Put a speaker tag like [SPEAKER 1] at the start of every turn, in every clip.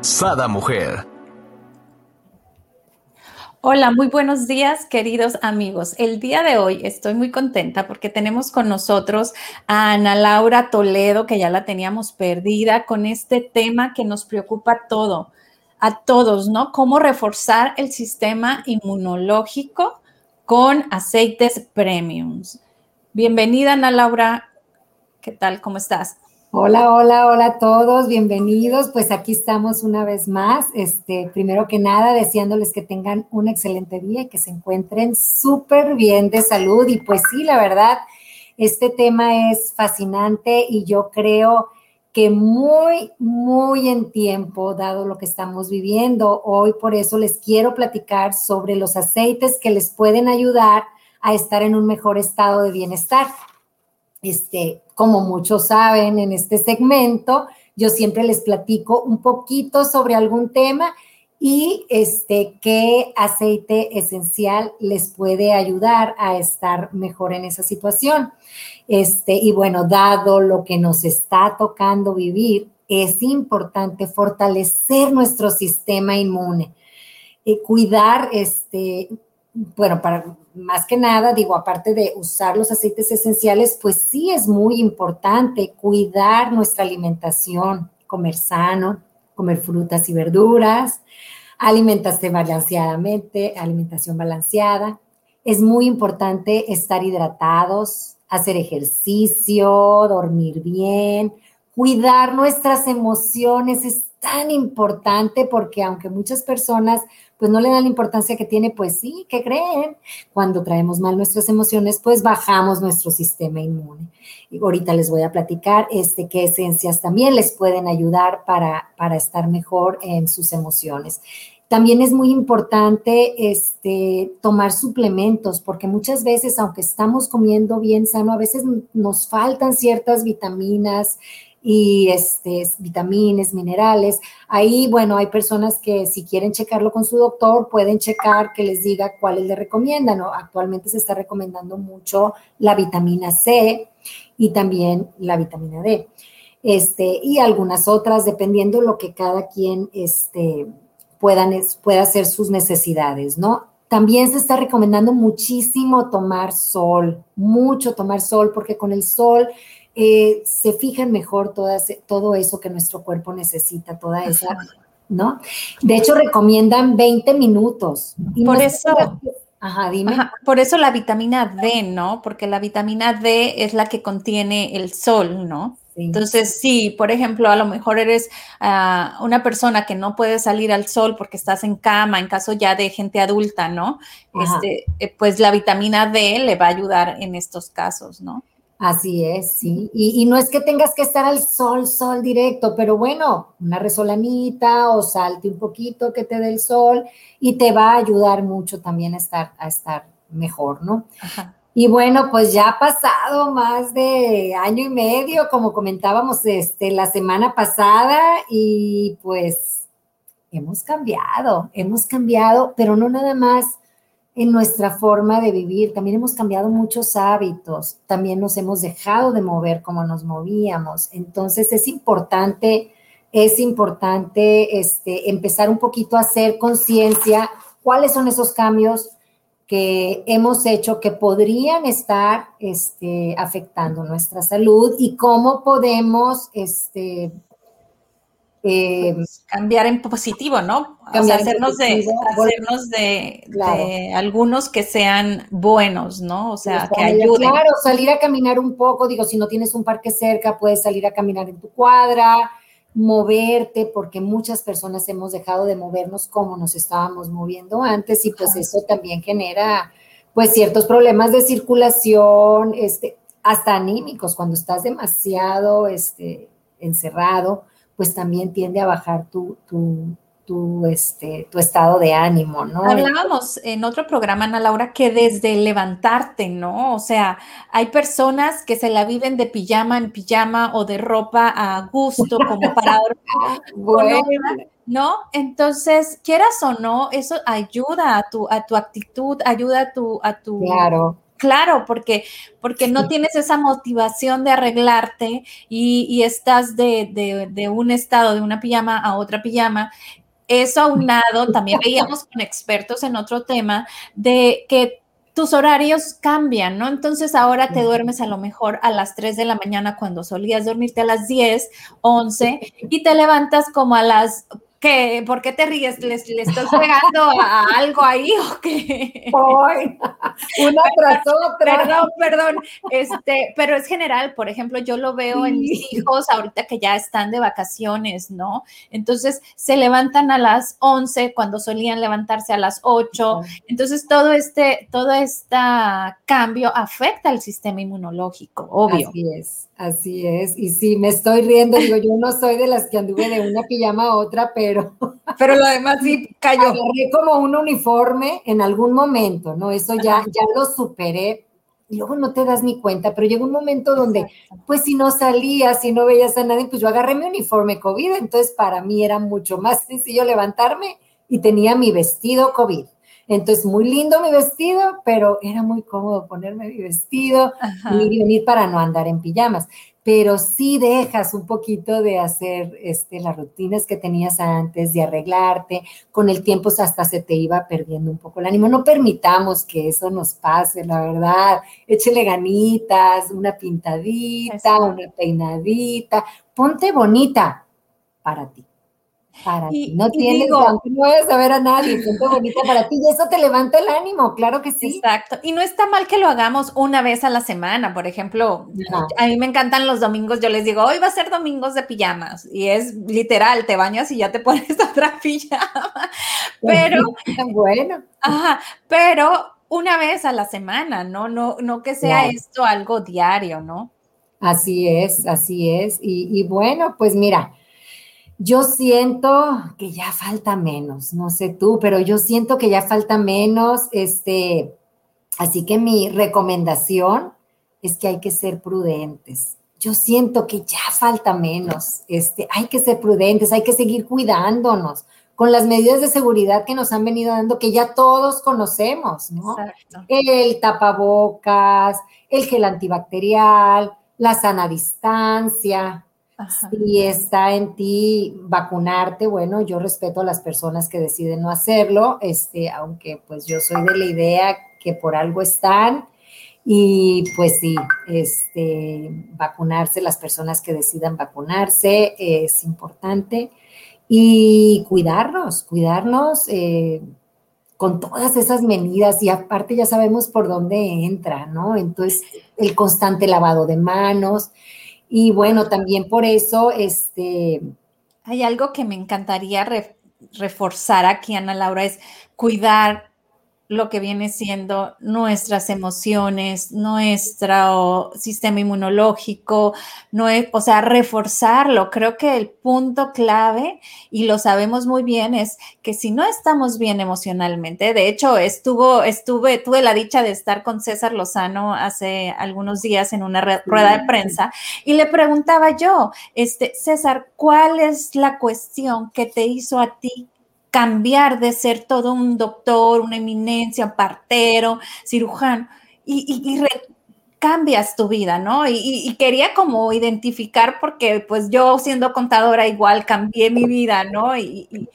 [SPEAKER 1] Sada Mujer.
[SPEAKER 2] Hola, muy buenos días, queridos amigos. El día de hoy estoy muy contenta porque tenemos con nosotros a Ana Laura Toledo, que ya la teníamos perdida, con este tema que nos preocupa todo, a todos, ¿no? Cómo reforzar el sistema inmunológico con aceites premiums. Bienvenida, Ana Laura. ¿Qué tal? ¿Cómo estás?
[SPEAKER 3] Hola, hola, hola a todos, bienvenidos. Pues aquí estamos una vez más. Este, primero que nada, deseándoles que tengan un excelente día y que se encuentren súper bien de salud. Y pues sí, la verdad, este tema es fascinante y yo creo que muy, muy en tiempo, dado lo que estamos viviendo. Hoy por eso les quiero platicar sobre los aceites que les pueden ayudar a estar en un mejor estado de bienestar. Este, como muchos saben en este segmento, yo siempre les platico un poquito sobre algún tema y este qué aceite esencial les puede ayudar a estar mejor en esa situación. Este, y bueno, dado lo que nos está tocando vivir, es importante fortalecer nuestro sistema inmune, eh, cuidar este bueno, para más que nada, digo, aparte de usar los aceites esenciales, pues sí es muy importante cuidar nuestra alimentación, comer sano, comer frutas y verduras, alimentarse balanceadamente, alimentación balanceada. Es muy importante estar hidratados, hacer ejercicio, dormir bien, cuidar nuestras emociones es tan importante porque aunque muchas personas pues no le dan la importancia que tiene, pues sí, ¿qué creen? Cuando traemos mal nuestras emociones, pues bajamos nuestro sistema inmune. Y ahorita les voy a platicar este, qué esencias también les pueden ayudar para, para estar mejor en sus emociones. También es muy importante este, tomar suplementos, porque muchas veces, aunque estamos comiendo bien sano, a veces nos faltan ciertas vitaminas, y este, vitaminas, minerales. Ahí, bueno, hay personas que si quieren checarlo con su doctor, pueden checar que les diga cuáles le recomiendan. ¿no? Actualmente se está recomendando mucho la vitamina C y también la vitamina D. Este, y algunas otras, dependiendo lo que cada quien este, puedan, pueda hacer sus necesidades, ¿no? También se está recomendando muchísimo tomar sol, mucho tomar sol, porque con el sol eh, se fijan mejor todas, todo eso que nuestro cuerpo necesita, toda esa, ¿no? De hecho, recomiendan 20 minutos.
[SPEAKER 2] por eso... Ajá, dime. por eso la vitamina D, ¿no? Porque la vitamina D es la que contiene el sol, ¿no? Entonces, sí, por ejemplo, a lo mejor eres ah, una persona que no puede salir al sol porque estás en cama, en caso ya de gente adulta, ¿no? Este, eh, pues la vitamina D le va a ayudar en estos casos, ¿no?
[SPEAKER 3] Así es, sí. Y, no es que tengas que estar al sol, sol directo, pero bueno, una resolanita o salte un poquito que te dé el sol y te va a ayudar mucho también a estar, a estar mejor, ¿no? Y bueno, pues ya ha pasado más de año y medio, como comentábamos este, la semana pasada, y pues hemos cambiado, hemos cambiado, pero no nada más en nuestra forma de vivir. También hemos cambiado muchos hábitos, también nos hemos dejado de mover como nos movíamos. Entonces es importante, es importante este, empezar un poquito a hacer conciencia cuáles son esos cambios que hemos hecho que podrían estar este, afectando nuestra salud y cómo podemos este,
[SPEAKER 2] eh, cambiar en positivo, ¿no? O sea, hacernos, de, hacernos de, algunos que sean buenos, ¿no? O sea, que ayuden.
[SPEAKER 3] Claro, salir a caminar un poco, digo, si no tienes un parque cerca, puedes salir a caminar en tu cuadra, moverte, porque muchas personas hemos dejado de movernos como nos estábamos moviendo antes y pues eso también genera pues ciertos problemas de circulación, este, hasta anímicos, cuando estás demasiado este, encerrado pues también tiende a bajar tu, tu, este, tu estado de ánimo, ¿no?
[SPEAKER 2] Hablábamos en otro programa, Ana Laura, que desde levantarte, ¿no? O sea, hay personas que se la viven de pijama en pijama o de ropa a gusto, como para. ¿no? Entonces, quieras o no, eso ayuda a tu, a tu actitud, ayuda a tu, a tu.
[SPEAKER 3] Claro.
[SPEAKER 2] Claro, porque, porque no tienes esa motivación de arreglarte y, y estás de, de, de, un estado, de una pijama a otra pijama. Eso aunado, también veíamos con expertos en otro tema, de que tus horarios cambian, ¿no? Entonces ahora te duermes a lo mejor a las 3 de la mañana cuando solías dormirte a las 10, 11 y te levantas como a las ¿Qué? ¿Por qué te ríes? ¿Le, estás pegando a algo ahí o qué?
[SPEAKER 3] una tras otra.
[SPEAKER 2] Perdón, perdón. Este, pero es general, por ejemplo, yo lo veo en mis hijos ahorita que ya están de vacaciones, ¿no? Entonces se levantan a las 11 cuando solían levantarse a las 8. Entonces todo este, todo este cambio afecta al sistema inmunológico, obvio.
[SPEAKER 3] Así es. Así es, y sí, me estoy riendo, digo, yo no soy de las que anduve de una pijama a otra, pero...
[SPEAKER 2] Pero lo demás sí cayó.
[SPEAKER 3] Agarré como un uniforme en algún momento, ¿no? Eso ya, ya lo superé, y luego no te das ni cuenta, pero llegó un momento donde, pues si no salías, si no veías a nadie, pues yo agarré mi uniforme COVID, entonces para mí era mucho más sencillo levantarme y tenía mi vestido COVID. Entonces, muy lindo mi vestido, pero era muy cómodo ponerme mi vestido y venir para no andar en pijamas. Pero sí dejas un poquito de hacer este, las rutinas que tenías antes, de arreglarte. Con el tiempo hasta se te iba perdiendo un poco el ánimo. No permitamos que eso nos pase, la verdad. Échele ganitas, una pintadita, una peinadita. Ponte bonita para ti para ti. No tienes, no puedes saber a nadie, siente bonita para ti y eso te levanta el ánimo, claro que sí.
[SPEAKER 2] Exacto. Y no está mal que lo hagamos una vez a la semana, por ejemplo. A mí me encantan los domingos, yo les digo, hoy va a ser domingos de pijamas y es literal, te bañas y ya te pones otra pijama. Pero
[SPEAKER 3] bueno.
[SPEAKER 2] Ajá, pero una vez a la semana, ¿no? No, no que sea esto algo diario, ¿no?
[SPEAKER 3] Así es, así es. Y, y bueno, pues mira, yo siento que ya falta menos, no sé tú, pero yo siento que ya falta menos, este, así que mi recomendación es que hay que ser prudentes. Yo siento que ya falta menos, este, hay que ser prudentes, hay que seguir cuidándonos con las medidas de seguridad que nos han venido dando, que ya todos conocemos, ¿no? El tapabocas, el gel antibacterial, la sana distancia, si está en ti vacunarte, bueno, yo respeto a las personas que deciden no hacerlo, este, aunque pues yo soy de la idea que por algo están y pues sí, este, vacunarse, las personas que decidan vacunarse es importante y cuidarnos, cuidarnos eh, con todas esas medidas y aparte ya sabemos por dónde entra, ¿no? Entonces, el constante lavado de manos, y bueno, también por eso, este...
[SPEAKER 2] Hay algo que me encantaría reforzar aquí, Ana Laura, es cuidar lo que viene siendo nuestras emociones, nuestro sistema inmunológico, no o sea, reforzarlo. Creo que el punto clave, y lo sabemos muy bien, es que si no estamos bien emocionalmente, de hecho, estuvo, estuve, tuve la dicha de estar con César Lozano hace algunos días en una rueda de prensa y le preguntaba yo, este, César, ¿cuál es la cuestión que te hizo a ti cambiar de ser todo un doctor, una eminencia, partero, cirujano, y, cambias tu vida, ¿no? Y, quería como identificar, porque pues yo siendo contadora igual cambié mi vida, ¿no? Y,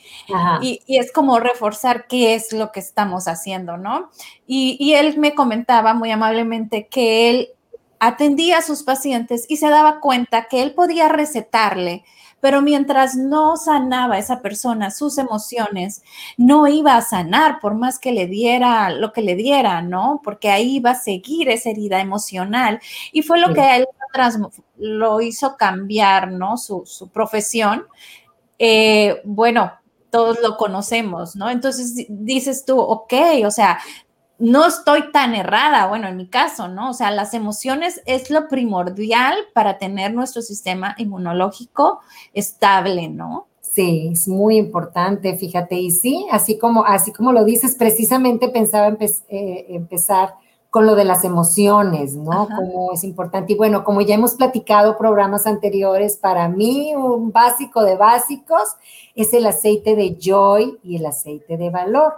[SPEAKER 2] es como reforzar qué es lo que estamos haciendo, ¿no? y él me comentaba muy amablemente que él atendía a sus pacientes y se daba cuenta que él podía recetarle pero mientras no sanaba esa persona sus emociones, no iba a sanar por más que le diera lo que le diera, ¿no? Porque ahí iba a seguir esa herida emocional. Y fue lo que a él lo hizo cambiar, ¿no? Su, profesión. Eh, bueno, todos lo conocemos, ¿no? Entonces dices tú, ok, o sea, no estoy tan errada, bueno, en mi caso, ¿no? O sea, las emociones es lo primordial para tener nuestro sistema inmunológico estable, ¿no?
[SPEAKER 3] Sí, es muy importante, fíjate. Y sí, así como, así como lo dices, precisamente pensaba eh, empezar con lo de las emociones, ¿no? Como es importante. Y bueno, como ya hemos platicado programas anteriores, para mí un básico de básicos es el aceite de joy y el aceite de valor.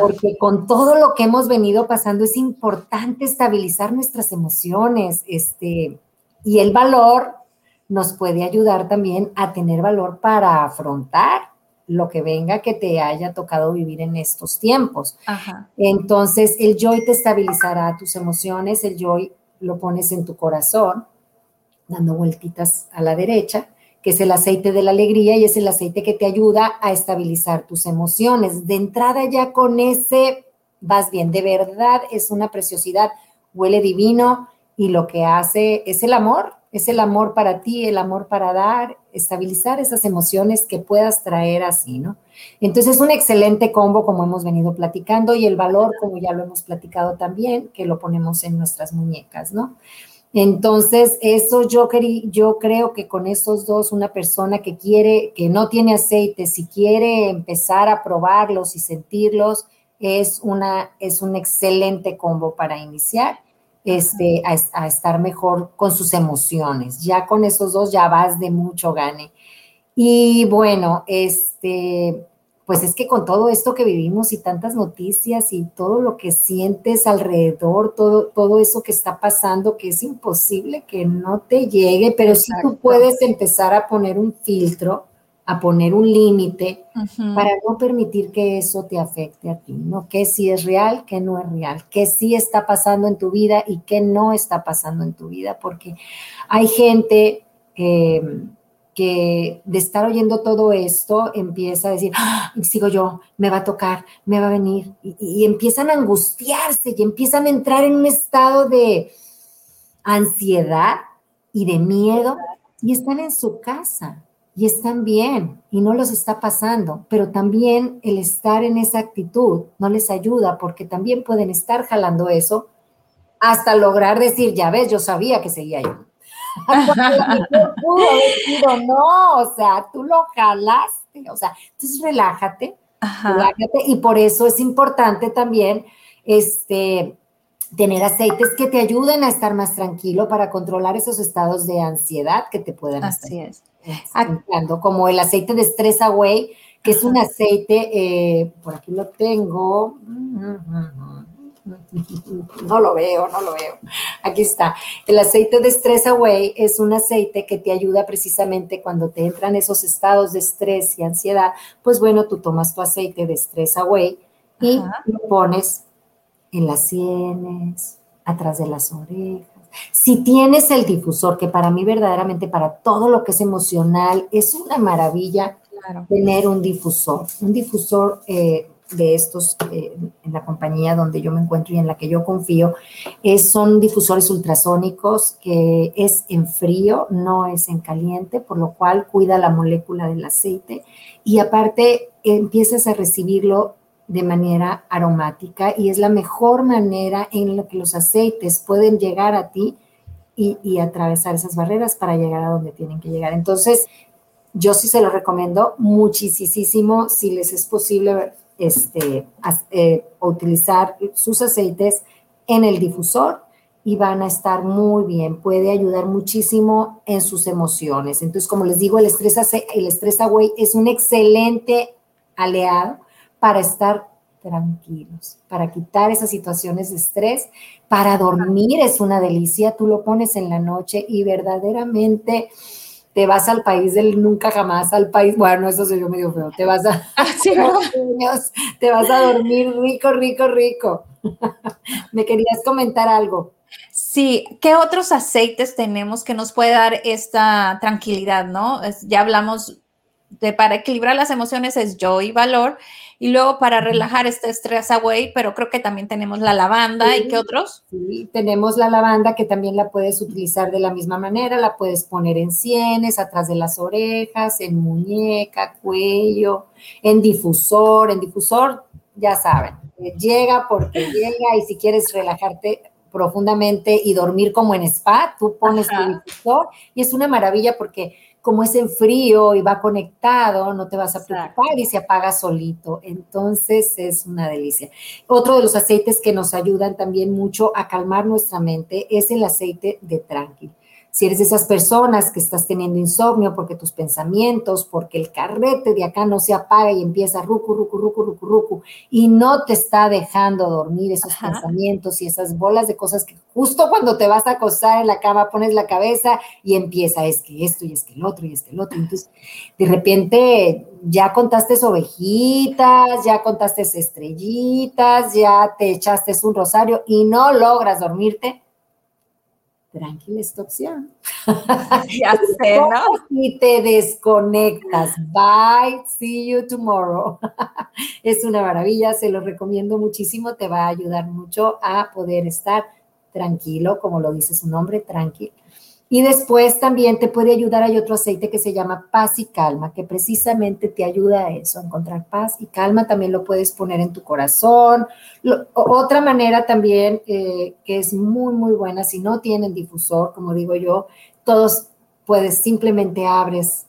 [SPEAKER 3] Porque con todo lo que hemos venido pasando es importante estabilizar nuestras emociones, este, y el valor nos puede ayudar también a tener valor para afrontar lo que venga que te haya tocado vivir en estos tiempos. Entonces, el joy te estabilizará tus emociones, el joy lo pones en tu corazón, dando vueltitas a la derecha, que es el aceite de la alegría y es el aceite que te ayuda a estabilizar tus emociones. De entrada ya con ese vas bien, de verdad es una preciosidad, huele divino y lo que hace es el amor, es el amor para ti, el amor para dar, estabilizar esas emociones que puedas traer así, ¿no? Entonces es un excelente combo como hemos venido platicando y el valor, como ya lo hemos platicado también, que lo ponemos en nuestras muñecas, ¿no? Entonces, eso yo, yo creo que con esos dos, una persona que quiere, que no tiene aceite, si quiere empezar a probarlos y sentirlos, es, una, es un excelente combo para iniciar este, a, estar mejor con sus emociones. Ya con esos dos ya vas de mucho gane. Y bueno, este, pues es que con todo esto que vivimos y tantas noticias y todo lo que sientes alrededor, todo, todo eso que está pasando, que es imposible que no te llegue, pero si tú puedes empezar a poner un filtro a poner un límite para no permitir que eso te afecte a ti, ¿no? Que si es real, que no es real, que sí está pasando en tu vida y que no está pasando en tu vida, porque hay gente eh, que de estar oyendo todo esto empieza a decir, ¡Ah! sigo yo, me va a tocar, me va a venir, y, y empiezan a angustiarse y empiezan a entrar en un estado de ansiedad y de miedo y están en su casa y están bien y no los está pasando, pero también el estar en esa actitud no les ayuda porque también pueden estar jalando eso hasta lograr decir, ya ves, yo sabía que seguía yo. No, o sea, tú lo jalaste, o sea, entonces relájate, relájate y por eso es importante también este tener aceites que te ayuden a estar más tranquilo para controlar esos estados de ansiedad que te puedan
[SPEAKER 2] Así es.
[SPEAKER 3] como el aceite de Stress Away, que es un aceite, eh, por aquí lo tengo, no lo veo, no lo veo, aquí está. El aceite de Stress Away es un aceite que te ayuda precisamente cuando te entran esos estados de estrés y ansiedad, pues bueno, tú tomas tu aceite de Stress Away y lo pones en las sienes, atrás de las orejas. Si tienes el difusor, que para mí verdaderamente para todo lo que es emocional es una maravilla tener un difusor, un difusor eh, de estos eh, en la compañía donde yo me encuentro y en la que yo confío, es, son difusores ultrasónicos que es en frío, no es en caliente, por lo cual cuida la molécula del aceite y aparte empiezas a recibirlo de manera aromática y es la mejor manera en la que los aceites pueden llegar a ti y, atravesar esas barreras para llegar a donde tienen que llegar. Entonces, yo sí se lo recomiendo muchísimo si les es posible este, eh, utilizar sus aceites en el difusor y van a estar muy bien. Puede ayudar muchísimo en sus emociones. Entonces, como les digo, el estrés, el estrés away es un excelente aliado para estar tranquilos, para quitar esas situaciones de estrés, para dormir es una delicia, tú lo pones en la noche y verdaderamente te vas al país del nunca jamás, al país, bueno, eso se yo medio feo, te vas a,
[SPEAKER 2] ah,
[SPEAKER 3] te vas a dormir rico, rico, rico. Me querías comentar algo.
[SPEAKER 2] Sí, ¿qué otros aceites tenemos que nos puede dar esta tranquilidad, no? Ya hablamos de para equilibrar las emociones es yo y valor y luego para relajar este stress away, pero creo que también tenemos la lavanda y qué otros.
[SPEAKER 3] Sí, tenemos la lavanda que también la puedes utilizar de la misma manera, la puedes poner en sienes, atrás de las orejas, en muñeca, cuello, en difusor, en difusor, ya saben, llega porque llega y si quieres relajarte profundamente y dormir como en spa, tú pones tu difusor y es una maravilla porque como es en frío y va conectado, no te vas a preocupar y se apaga solito. Entonces es una delicia. Otro de los aceites que nos ayudan también mucho a calmar nuestra mente es el aceite de tranqui. Si eres de esas personas que estás teniendo insomnio porque tus pensamientos, porque el carrete de acá no se apaga y empieza rucu, rucu, rucu, rucu, rucu, y no te está dejando dormir esos pensamientos y esas bolas de cosas que justo cuando te vas a acostar en la cama pones la cabeza y empieza, es que esto y es que el otro y es que el otro. Entonces, de repente ya contaste ovejitas, ya contaste estrellitas, ya te echaste un rosario y no logras dormirte tranquila esta opción.
[SPEAKER 2] Ya sé, ¿no?
[SPEAKER 3] Y te desconectas. Bye, see you tomorrow. Es una maravilla, se lo recomiendo muchísimo, te va a ayudar mucho a poder estar tranquilo, como lo dice su nombre, tranquilo y después también te puede ayudar, hay otro aceite que se llama paz y calma, que precisamente te ayuda a eso, a encontrar paz y calma. También lo puedes poner en tu corazón. otra manera también eh, que es muy, muy buena, si no tienen difusor, como digo yo, todos puedes, simplemente abres,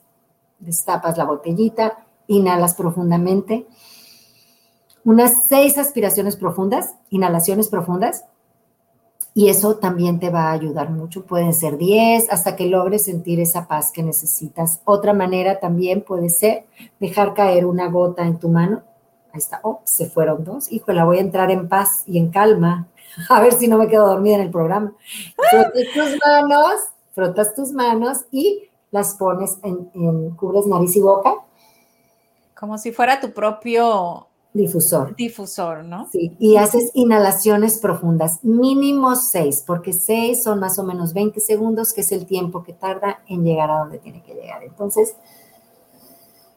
[SPEAKER 3] destapas la botellita, inhalas profundamente. Unas seis aspiraciones profundas, inhalaciones profundas y eso también te va a ayudar mucho. Pueden ser 10 hasta que logres sentir esa paz que necesitas. Otra manera también puede ser dejar caer una gota en tu mano. Ahí está. Oh, se fueron dos. Híjole, voy a entrar en paz y en calma. A ver si no me quedo dormida en el programa. Frotas tus manos, frotas tus manos y las pones en, en cubres nariz y boca.
[SPEAKER 2] Como si fuera tu propio
[SPEAKER 3] Difusor.
[SPEAKER 2] Difusor, ¿no?
[SPEAKER 3] Sí, y haces inhalaciones profundas, mínimo seis, porque seis son más o menos 20 segundos, que es el tiempo que tarda en llegar a donde tiene que llegar. Entonces,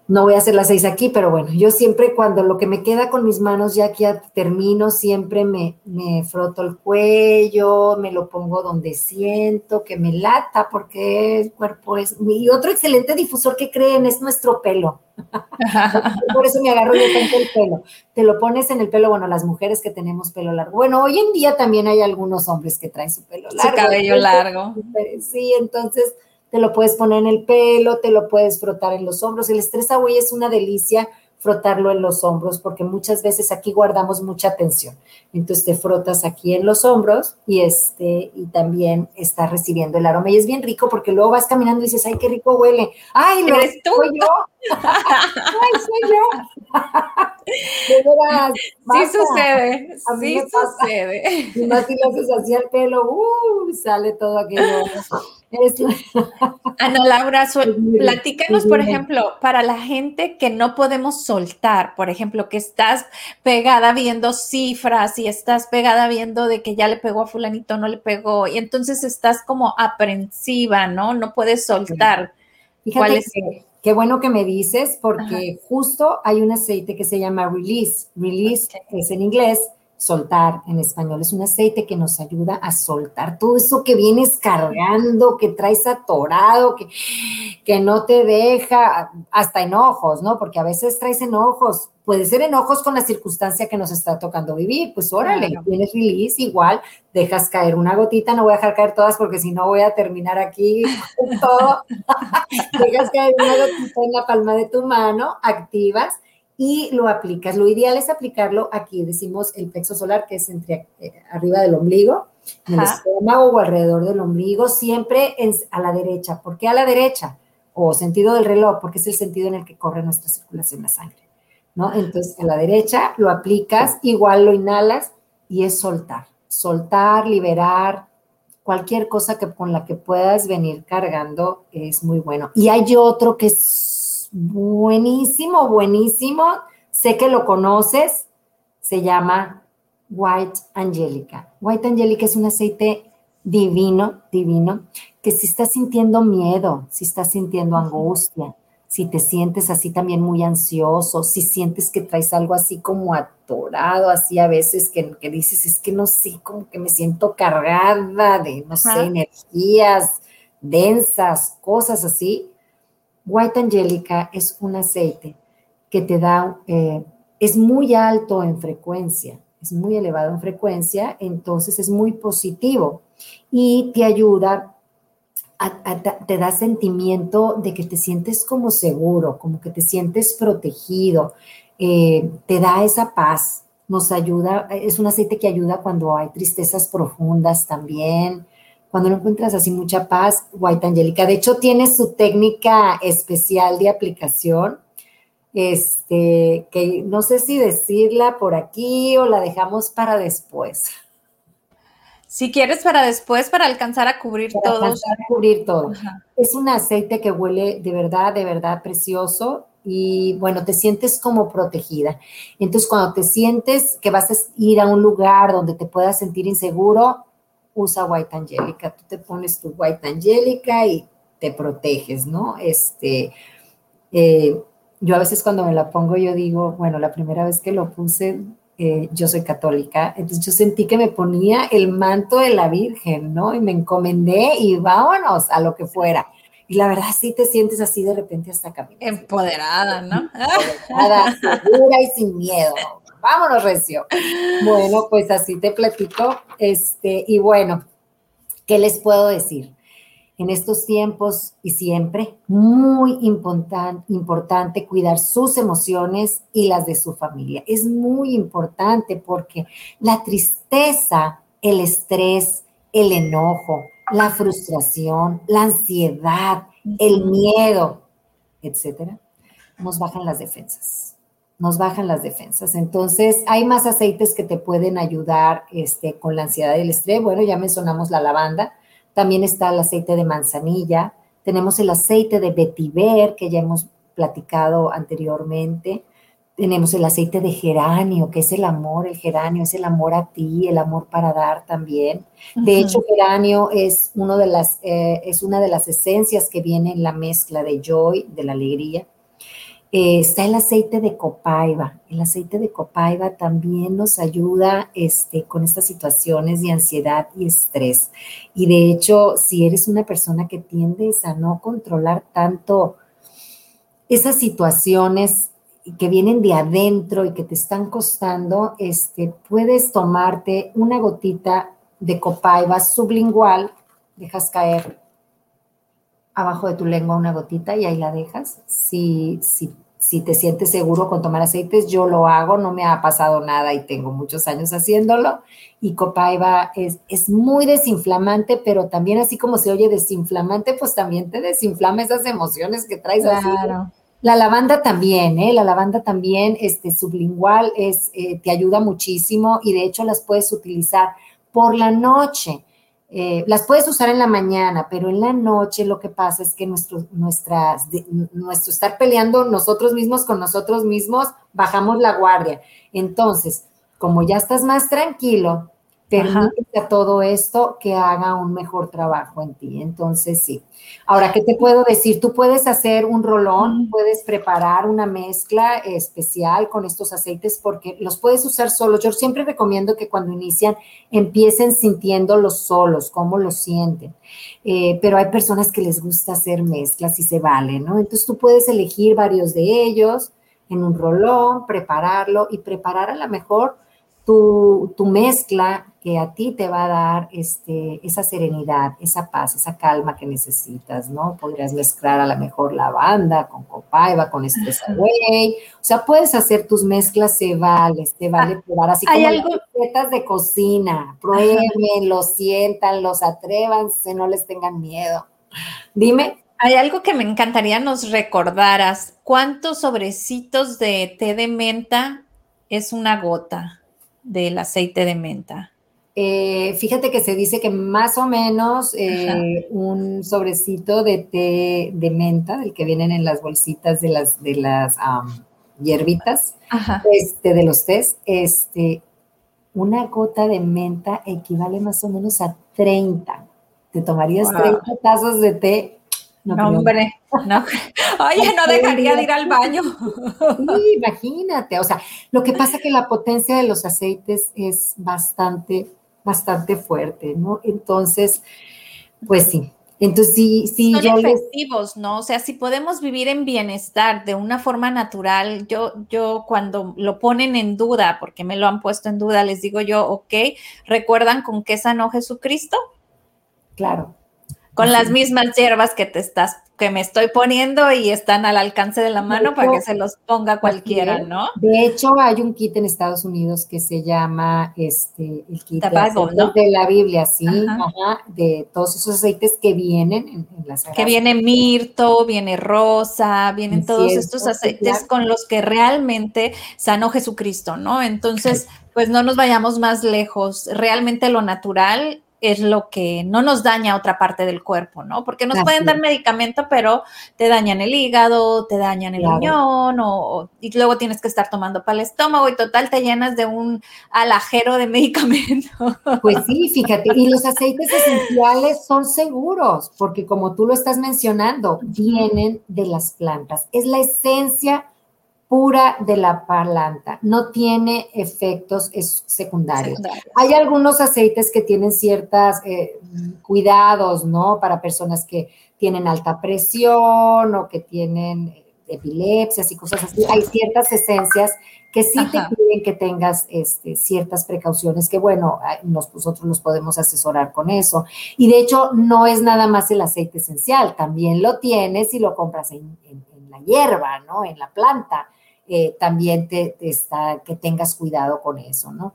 [SPEAKER 3] no voy a hacer las seis aquí, pero bueno, yo siempre cuando lo que me queda con mis manos, ya que termino, siempre me, me froto el cuello, me lo pongo donde siento, que me lata, porque el cuerpo es... Y otro excelente difusor que creen es nuestro pelo. Por eso me agarro yo tanto el pelo. Te lo pones en el pelo, bueno, las mujeres que tenemos pelo largo. Bueno, hoy en día también hay algunos hombres que traen su pelo largo.
[SPEAKER 2] Su cabello largo.
[SPEAKER 3] Sí, entonces te lo puedes poner en el pelo, te lo puedes frotar en los hombros. El estrés away es una delicia frotarlo en los hombros porque muchas veces aquí guardamos mucha tensión. Entonces te frotas aquí en los hombros y este y también estás recibiendo el aroma y es bien rico porque luego vas caminando y dices, "Ay, qué rico huele." "Ay, lo
[SPEAKER 2] ¿Eres tú?
[SPEAKER 3] soy yo." "Ay, soy yo." Veras,
[SPEAKER 2] Sí sucede. Sí sucede.
[SPEAKER 3] Y más si lo haces así al pelo, uh, sale todo aquello.
[SPEAKER 2] Ana Laura, platícanos, por ejemplo, para la gente que no podemos soltar, por ejemplo, que estás pegada viendo cifras y estás pegada viendo de que ya le pegó a fulanito, no le pegó, y entonces estás como aprensiva, ¿no? No puedes soltar.
[SPEAKER 3] Fíjate que, qué bueno que me dices, porque justo hay un aceite que se llama Release. Release es en inglés soltar en español. Es un aceite que nos ayuda a soltar todo eso que vienes cargando, que traes atorado, que, que no te deja, hasta enojos, ¿no? Porque a veces traes enojos. Puede ser enojos con la circunstancia que nos está tocando vivir. Pues órale, tienes release, igual, dejas caer una gotita, no voy a dejar caer todas porque si no voy a terminar aquí con todo. dejas caer una gotita en la palma de tu mano, activas y lo aplicas. Lo ideal es aplicarlo aquí, decimos el plexo solar, que es entre eh, arriba del ombligo, en el estómago o alrededor del ombligo, siempre a la derecha. ¿Por qué a la derecha? O sentido del reloj, porque es el sentido en el que corre nuestra circulación de sangre. ¿No? Entonces, a la derecha lo aplicas, igual lo inhalas y es soltar. Soltar, liberar, cualquier cosa que con la que puedas venir cargando es muy bueno. Y hay otro que es buenísimo, buenísimo. Sé que lo conoces. Se llama White Angelica. White Angelica es un aceite divino, divino, que si estás sintiendo miedo, si estás sintiendo angustia, si te sientes así también muy ansioso, si sientes que traes algo así como atorado, así a veces que, que dices, es que no sé, como que me siento cargada de, no sé, energías densas, cosas así, White Angelica es un aceite que te da, eh, es muy alto en frecuencia, es muy elevado en frecuencia, entonces es muy positivo y te ayuda te da sentimiento de que te sientes como seguro, como que te sientes protegido, eh, te da esa paz, nos ayuda, es un aceite que ayuda cuando hay tristezas profundas también, cuando no encuentras así mucha paz, White Angelica. De hecho, tiene su técnica especial de aplicación, este, que no sé si decirla por aquí o la dejamos para después.
[SPEAKER 2] Si quieres para después, para alcanzar a cubrir todo. Alcanzar
[SPEAKER 3] a cubrir todo. Es un aceite que huele de verdad, de verdad precioso y bueno, te sientes como protegida. Entonces, cuando te sientes que vas a ir a un lugar donde te puedas sentir inseguro, usa White Angelica. Tú te pones tu White Angelica y te proteges, ¿no? Este, eh, yo a veces cuando me la pongo, yo digo, bueno, la primera vez que lo puse, eh, yo soy católica, entonces yo sentí que me ponía el manto de la Virgen, ¿no? Y me encomendé y vámonos a lo que fuera. Y la verdad sí te sientes así de repente hasta caminar.
[SPEAKER 2] Empoderada, ¿no?
[SPEAKER 3] Empoderada, segura y sin miedo. Vámonos, Recio. Bueno, pues así te platico. Este, y bueno, ¿qué les puedo decir? En estos tiempos y siempre, muy importante cuidar sus emociones y las de su familia. Es muy importante porque la tristeza, el estrés, el enojo, la frustración, la ansiedad, el miedo, etcétera, nos bajan las defensas. Nos bajan las defensas. Entonces, hay más aceites que te pueden ayudar este, con la ansiedad y el estrés. Bueno, ya mencionamos la lavanda también está el aceite de manzanilla, tenemos el aceite de vetiver, que ya hemos platicado anteriormente. Tenemos el aceite de geranio, que es el amor, el geranio es el amor a ti, el amor para dar también. De hecho, geranio es, uno de las, eh, es una de las esencias que viene en la mezcla de joy, de la alegría. Eh, está el aceite de copaiba. El aceite de copaiba también nos ayuda este, con estas situaciones de ansiedad y estrés. Y de hecho, si eres una persona que tiendes a no controlar tanto esas situaciones que vienen de adentro y que te están costando, este, puedes tomarte una gotita de copaiba sublingual, dejas caer abajo de tu lengua una gotita y ahí la dejas. Si, si si te sientes seguro con tomar aceites, yo lo hago, no me ha pasado nada y tengo muchos años haciéndolo. Y Copaiba es, es muy desinflamante, pero también así como se oye desinflamante, pues también te desinflama esas emociones que traes claro. La lavanda también, ¿eh? La lavanda también, este, sublingual, es, eh, te ayuda muchísimo y de hecho las puedes utilizar por la noche eh, las puedes usar en la mañana, pero en la noche lo que pasa es que nuestro, nuestras, nuestro estar peleando nosotros mismos con nosotros mismos, bajamos la guardia. Entonces, como ya estás más tranquilo, permite a todo esto que haga un mejor trabajo en ti. Entonces, sí. Ahora, ¿qué te puedo decir? Tú puedes hacer un rolón, puedes preparar una mezcla especial con estos aceites porque los puedes usar solos. Yo siempre recomiendo que cuando inician empiecen sintiéndolos solos, cómo los sienten. Eh, pero hay personas que les gusta hacer mezclas y se vale, ¿no? Entonces tú puedes elegir varios de ellos en un rolón, prepararlo y preparar a lo mejor tu, tu mezcla que a ti te va a dar este, esa serenidad, esa paz, esa calma que necesitas, ¿no? Podrías mezclar a lo mejor lavanda con copaiba, con Stress Away. O sea, puedes hacer tus mezclas, se vale, se vale ah, probar. Así como algo? las recetas de cocina, prueben, lo sientan, los atrévanse, no les tengan miedo. Dime.
[SPEAKER 2] Hay algo que me encantaría nos recordaras. ¿Cuántos sobrecitos de té de menta es una gota del aceite de menta?
[SPEAKER 3] Eh, fíjate que se dice que más o menos eh, un sobrecito de té de menta, del que vienen en las bolsitas de las, de las hierbitas, este, de los tés, este, una gota de menta equivale más o menos a 30. ¿Te tomarías 30 tazas de té?
[SPEAKER 2] No, hombre, no. Oye, no dejaría de ir al baño.
[SPEAKER 3] Sí, imagínate. O sea, lo que pasa es que la potencia de los aceites es bastante bastante fuerte, ¿no? Entonces, pues sí. Entonces, sí, sí.
[SPEAKER 2] Son efectivos, ¿no? O sea, si podemos vivir en bienestar de una forma natural, yo, yo cuando lo ponen en duda, porque me lo han puesto en duda, les digo yo, ok, ¿recuerdan con qué sanó Jesucristo?
[SPEAKER 3] Claro.
[SPEAKER 2] Con las mismas hierbas que te estás que me estoy poniendo y están al alcance de la mano para que se los ponga cualquiera, ¿no?
[SPEAKER 3] De hecho, hay un kit en Estados Unidos que se llama este el kit de, la Biblia, sí, de todos esos aceites que vienen en, las
[SPEAKER 2] Que viene mirto, viene rosa, vienen todos estos aceites con los que realmente sanó Jesucristo, ¿no? Entonces, pues no nos vayamos más lejos. Realmente lo natural es lo que no nos daña otra parte del cuerpo, ¿no? Porque nos pueden dar medicamento, pero te dañan el hígado, te dañan el riñón, o, y luego tienes que estar tomando para el estómago y total te llenas de un alajero de medicamento.
[SPEAKER 3] Pues sí, fíjate, y los aceites esenciales son seguros, porque como tú lo estás mencionando, vienen de las plantas. Es la esencia pura de la planta, no tiene efectos secundarios. Hay algunos aceites que tienen ciertos eh, cuidados, ¿no? Para personas que tienen alta presión o que tienen epilepsias y cosas así. Hay ciertas esencias que sí te piden que tengas este, ciertas precauciones, que bueno, nosotros nos podemos asesorar con eso. Y de hecho, no es nada más el aceite esencial, también lo tienes y lo compras en, en la hierba, ¿no? En la planta. Eh, también te, está, que tengas cuidado con eso, ¿no?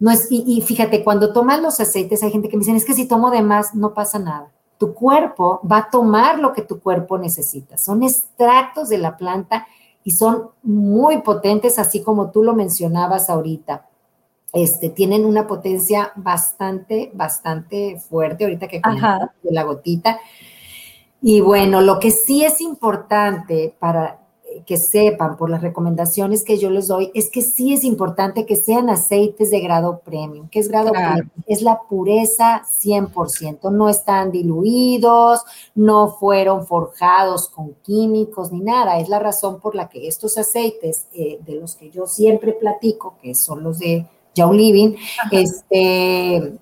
[SPEAKER 3] no es, y, fíjate, cuando tomas los aceites, hay gente que me dice, es que si tomo de más, no pasa nada. Tu cuerpo va a tomar lo que tu cuerpo necesita. Son extractos de la planta y son muy potentes, así como tú lo mencionabas ahorita. Este, tienen una potencia bastante, bastante fuerte, ahorita que de la gotita. Y bueno, lo que sí es importante para que sepan por las recomendaciones que yo les doy es que sí es importante que sean aceites de grado premium. ¿Qué es grado premium? Es la pureza 100%. No están diluidos, no fueron forjados con químicos ni nada. Es la razón por la que estos aceites eh, de los que yo siempre platico, que son los de Yao Living, este,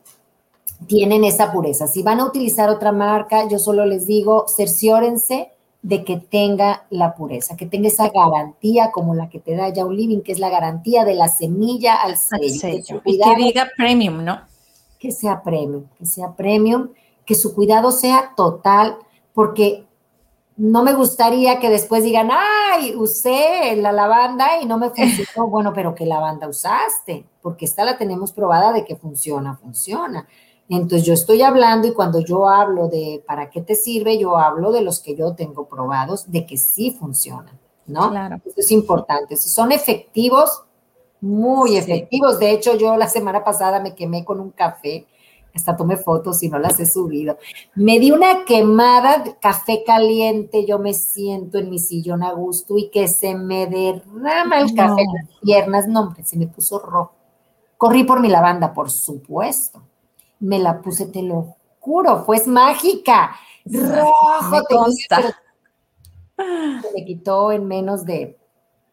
[SPEAKER 3] tienen esa pureza. Si van a utilizar otra marca, yo solo les digo, cerciórense de que tenga la pureza, que tenga esa garantía como la que te da Yao Living, que es la garantía de la semilla al sello.
[SPEAKER 2] y que diga premium, ¿no?
[SPEAKER 3] Que sea premium, que sea premium, que su cuidado sea total, porque no me gustaría que después digan, ay, usé la lavanda y no me funcionó. bueno, pero ¿qué lavanda usaste? Porque esta la tenemos probada de que funciona, funciona. Entonces yo estoy hablando y cuando yo hablo de para qué te sirve, yo hablo de los que yo tengo probados de que sí funcionan, ¿no? Claro. Eso es importante. Son efectivos, muy efectivos. De hecho, yo la semana pasada me quemé con un café, hasta tomé fotos y no las he subido. Me di una quemada, café caliente, yo me siento en mi sillón a gusto y que se me derrama el café en las piernas. No, hombre, se me puso rojo. Corrí por mi lavanda, por supuesto me la puse, te lo juro, fue mágica. Rojo, te consta. Se me quitó en menos de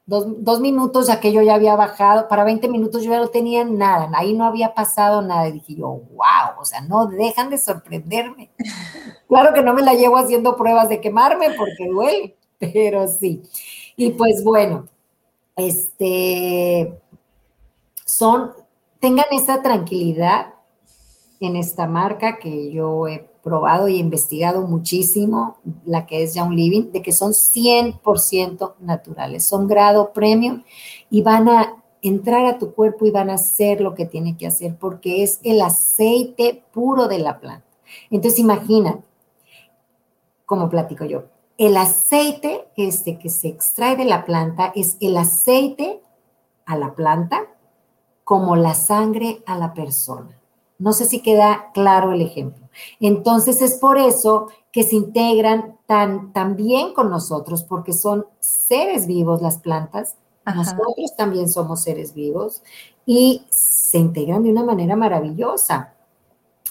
[SPEAKER 3] dos, minutos, ya que yo ya había bajado, para 20 minutos yo ya no tenía nada, ahí no había pasado nada. Y dije yo, wow, o sea, no dejan de sorprenderme. Claro que no me la llevo haciendo pruebas de quemarme porque duele, pero sí. Y pues bueno, este, son, tengan esa tranquilidad en esta marca que yo he probado y investigado muchísimo, la que es Young Living, de que son 100% naturales, son grado premium y van a entrar a tu cuerpo y van a hacer lo que tiene que hacer porque es el aceite puro de la planta. Entonces imagina, como platico yo, el aceite este que se extrae de la planta es el aceite a la planta como la sangre a la persona. No sé si queda claro el ejemplo. Entonces es por eso que se integran tan, tan bien con nosotros, porque son seres vivos las plantas. Nosotros también somos seres vivos y se integran de una manera maravillosa.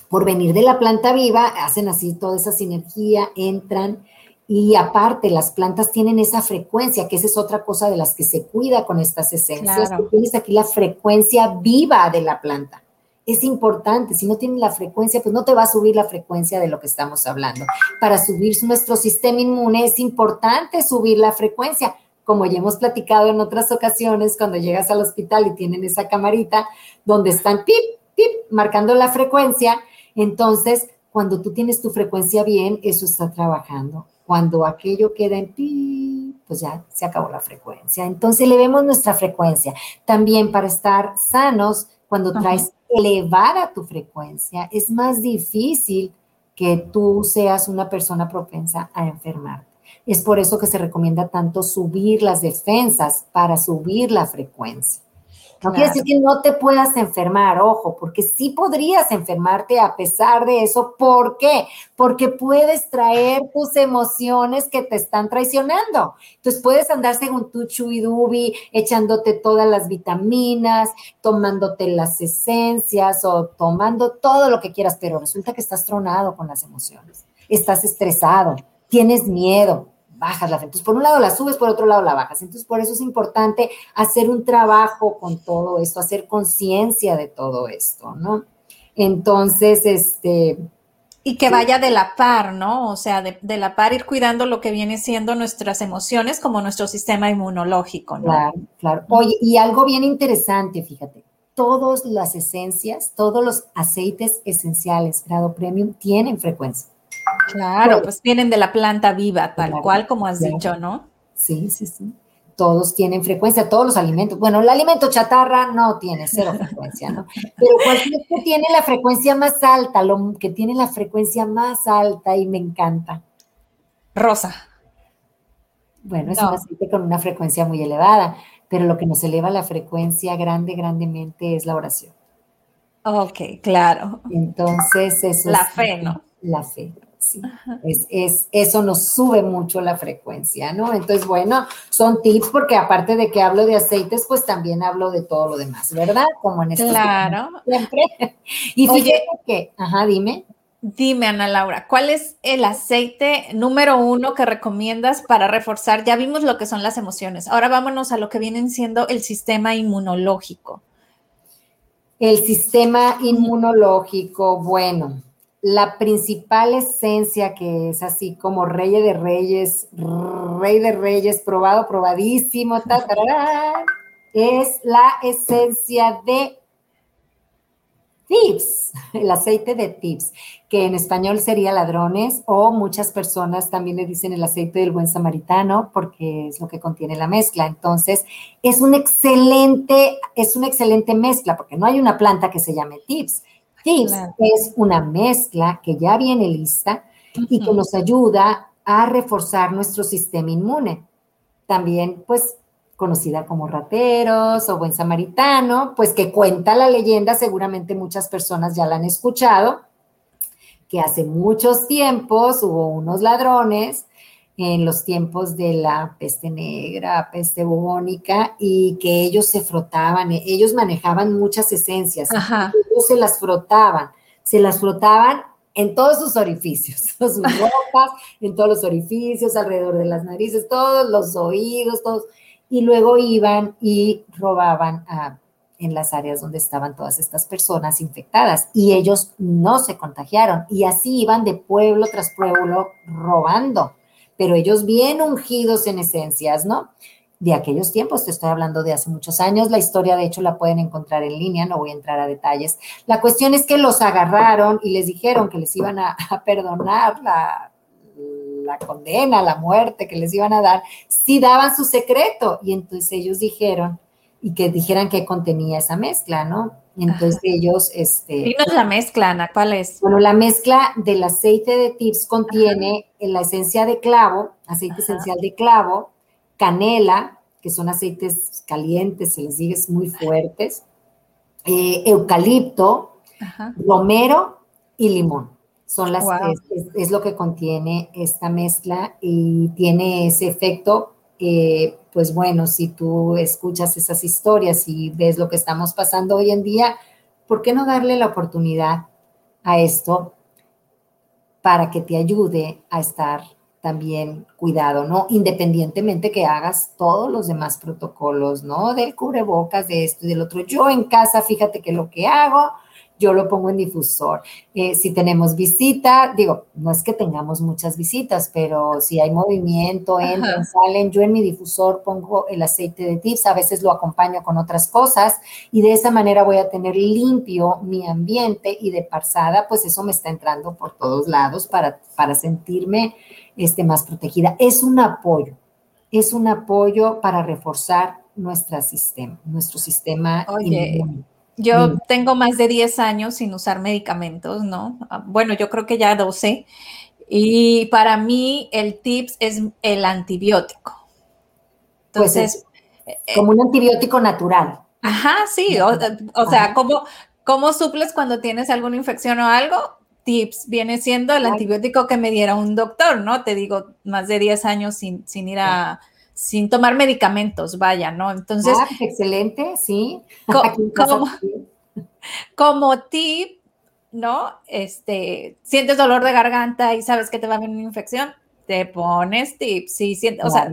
[SPEAKER 3] Por venir de la planta viva, hacen así toda esa sinergia, entran y aparte las plantas tienen esa frecuencia, que esa es otra cosa de las que se cuida con estas esencias. Tienes aquí la frecuencia viva de la planta es importante. Si no tiene la frecuencia, pues no te va a subir la frecuencia de lo que estamos hablando. Para subir nuestro sistema inmune es importante subir la frecuencia. Como ya hemos platicado en otras ocasiones, cuando llegas al hospital y tienen esa camarita donde están pip, pip, marcando la frecuencia, entonces cuando tú tienes tu frecuencia bien, eso está trabajando. Cuando aquello queda en pi, pues ya se acabó la frecuencia. Entonces elevemos nuestra frecuencia. También para estar sanos, cuando traes elevada tu frecuencia, es más difícil que tú seas una persona propensa a enfermarte. Es por eso que se recomienda tanto subir las defensas para subir la frecuencia. No quiere decir que no te puedas enfermar, ojo, porque sí podrías enfermarte a pesar de eso. ¿Por qué? Porque puedes traer tus emociones que te están traicionando. Entonces puedes andar según tu chuidubi, echándote todas las vitaminas, tomándote las esencias o tomando todo lo que quieras, pero resulta que estás tronado con las emociones. Estás estresado, tienes miedo, bajas la Entonces, por un lado la subes, por otro lado la bajas. Entonces, por eso es importante hacer un trabajo con todo esto, hacer conciencia de todo esto, ¿no? Entonces, este...
[SPEAKER 2] Y que vaya de la par, ¿no? O sea, de, la par ir cuidando lo que viene siendo nuestras emociones como nuestro sistema inmunológico, ¿no?
[SPEAKER 3] Claro, claro. Oye, y algo bien interesante, fíjate, todas las esencias, todos los aceites esenciales grado premium tienen frecuencia.
[SPEAKER 2] Claro, pues vienen de la planta viva, tal cual como has dicho, ¿no?
[SPEAKER 3] Sí, sí, sí. Todos tienen frecuencia, todos los alimentos. Bueno, el alimento chatarra no tiene cero frecuencia, ¿no? Pero cualquier que tiene la frecuencia más alta, lo que tiene la frecuencia más alta y me encanta.
[SPEAKER 2] Rosa.
[SPEAKER 3] Bueno, es un aceite con una frecuencia muy elevada, pero lo que nos eleva la frecuencia grande, grandemente es la oración.
[SPEAKER 2] Ok, claro.
[SPEAKER 3] Entonces, eso
[SPEAKER 2] la fe, ¿no?
[SPEAKER 3] La fe. Sí, es, eso nos sube mucho la frecuencia, ¿no? Entonces, bueno, son tips porque aparte de que hablo de aceites, pues también hablo de todo lo demás, ¿verdad? Como en este
[SPEAKER 2] Claro.
[SPEAKER 3] Siempre. Y fíjate que, ajá, dime.
[SPEAKER 2] Dime, Ana Laura, ¿cuál es el aceite número uno que recomiendas para reforzar? Ya vimos lo que son las emociones. Ahora vámonos a lo que vienen siendo el sistema inmunológico.
[SPEAKER 3] El sistema inmunológico, bueno, la principal esencia que es así como rey de reyes, rey de reyes, probado, probadísimo, es la esencia de tips, el aceite de tips, que en español sería ladrones o muchas personas también le dicen el aceite del buen samaritano porque es lo que contiene la mezcla. Entonces, es un excelente, es una excelente mezcla porque no hay una planta que se llame tips es una mezcla que ya viene lista y que nos ayuda a reforzar nuestro sistema inmune. También, pues, conocida como rateros o buen samaritano, pues que cuenta la leyenda, seguramente muchas personas ya la han escuchado, que hace muchos tiempos hubo unos ladrones en los tiempos de la peste negra, peste bubónica, y que ellos se frotaban, ellos manejaban muchas esencias, ellos se las frotaban, se las frotaban en todos sus orificios, sus ropas, en todos los orificios, alrededor de las narices, todos los oídos, todos, y luego iban y robaban en las áreas donde estaban todas estas personas infectadas y ellos no se contagiaron y así iban de pueblo tras pueblo robando pero ellos bien ungidos en esencias, ¿no? De aquellos tiempos, te estoy hablando de hace muchos años, la historia de hecho la pueden encontrar en línea, no voy a entrar a detalles. La cuestión es que los agarraron y les dijeron que les iban a, perdonar la, la condena, la muerte que les iban a dar, si daban su secreto. Y entonces ellos dijeron, y que dijeran qué contenía esa mezcla, ¿no? Entonces ellos, este...
[SPEAKER 2] Dinos la mezcla, Ana, ¿cuál es?
[SPEAKER 3] Bueno, la mezcla del aceite de tips contiene la esencia de clavo, aceite esencial de clavo, canela, que son aceites calientes, se les dice muy fuertes, eh, eucalipto, romero y limón. Son las, es, lo que contiene esta mezcla y tiene ese efecto eh, pues bueno, si tú escuchas esas historias y ves lo que estamos pasando hoy en día, ¿por qué no darle la oportunidad a esto para que te ayude a estar también cuidado, ¿no? Independientemente que hagas todos los demás protocolos, ¿no? Del cubrebocas, de esto y del otro. Yo en casa, fíjate que lo que hago yo lo pongo en difusor. Eh, si tenemos visita, digo, no es que tengamos muchas visitas, pero si hay movimiento, entran, salen, yo en mi difusor pongo el aceite de tips, a veces lo acompaño con otras cosas y de esa manera voy a tener limpio mi ambiente y de pasada, pues eso me está entrando por todos lados para, para sentirme este, más protegida. Es un apoyo, es un apoyo para reforzar nuestro sistema, nuestro sistema
[SPEAKER 2] Oye, Yo tengo más de 10 años sin usar medicamentos, ¿no? Ah, bueno, yo creo que ya 12. Y para mí el TIPS es el antibiótico.
[SPEAKER 3] Pues Entonces, eh, como un antibiótico natural.
[SPEAKER 2] Ajá, sí. O, sea, ¿cómo, ¿cómo suples cuando tienes alguna infección o algo? TIPS viene siendo el antibiótico que me diera un doctor, ¿no? Te digo, más de 10 años sin, sin ir a sin tomar medicamentos, vaya, ¿no? Entonces.
[SPEAKER 3] Ah, excelente, sí.
[SPEAKER 2] como, como tip, ¿no? Este, sientes dolor de garganta y sabes que te va a venir una infección, te pones tips, sí, sientes, o sea.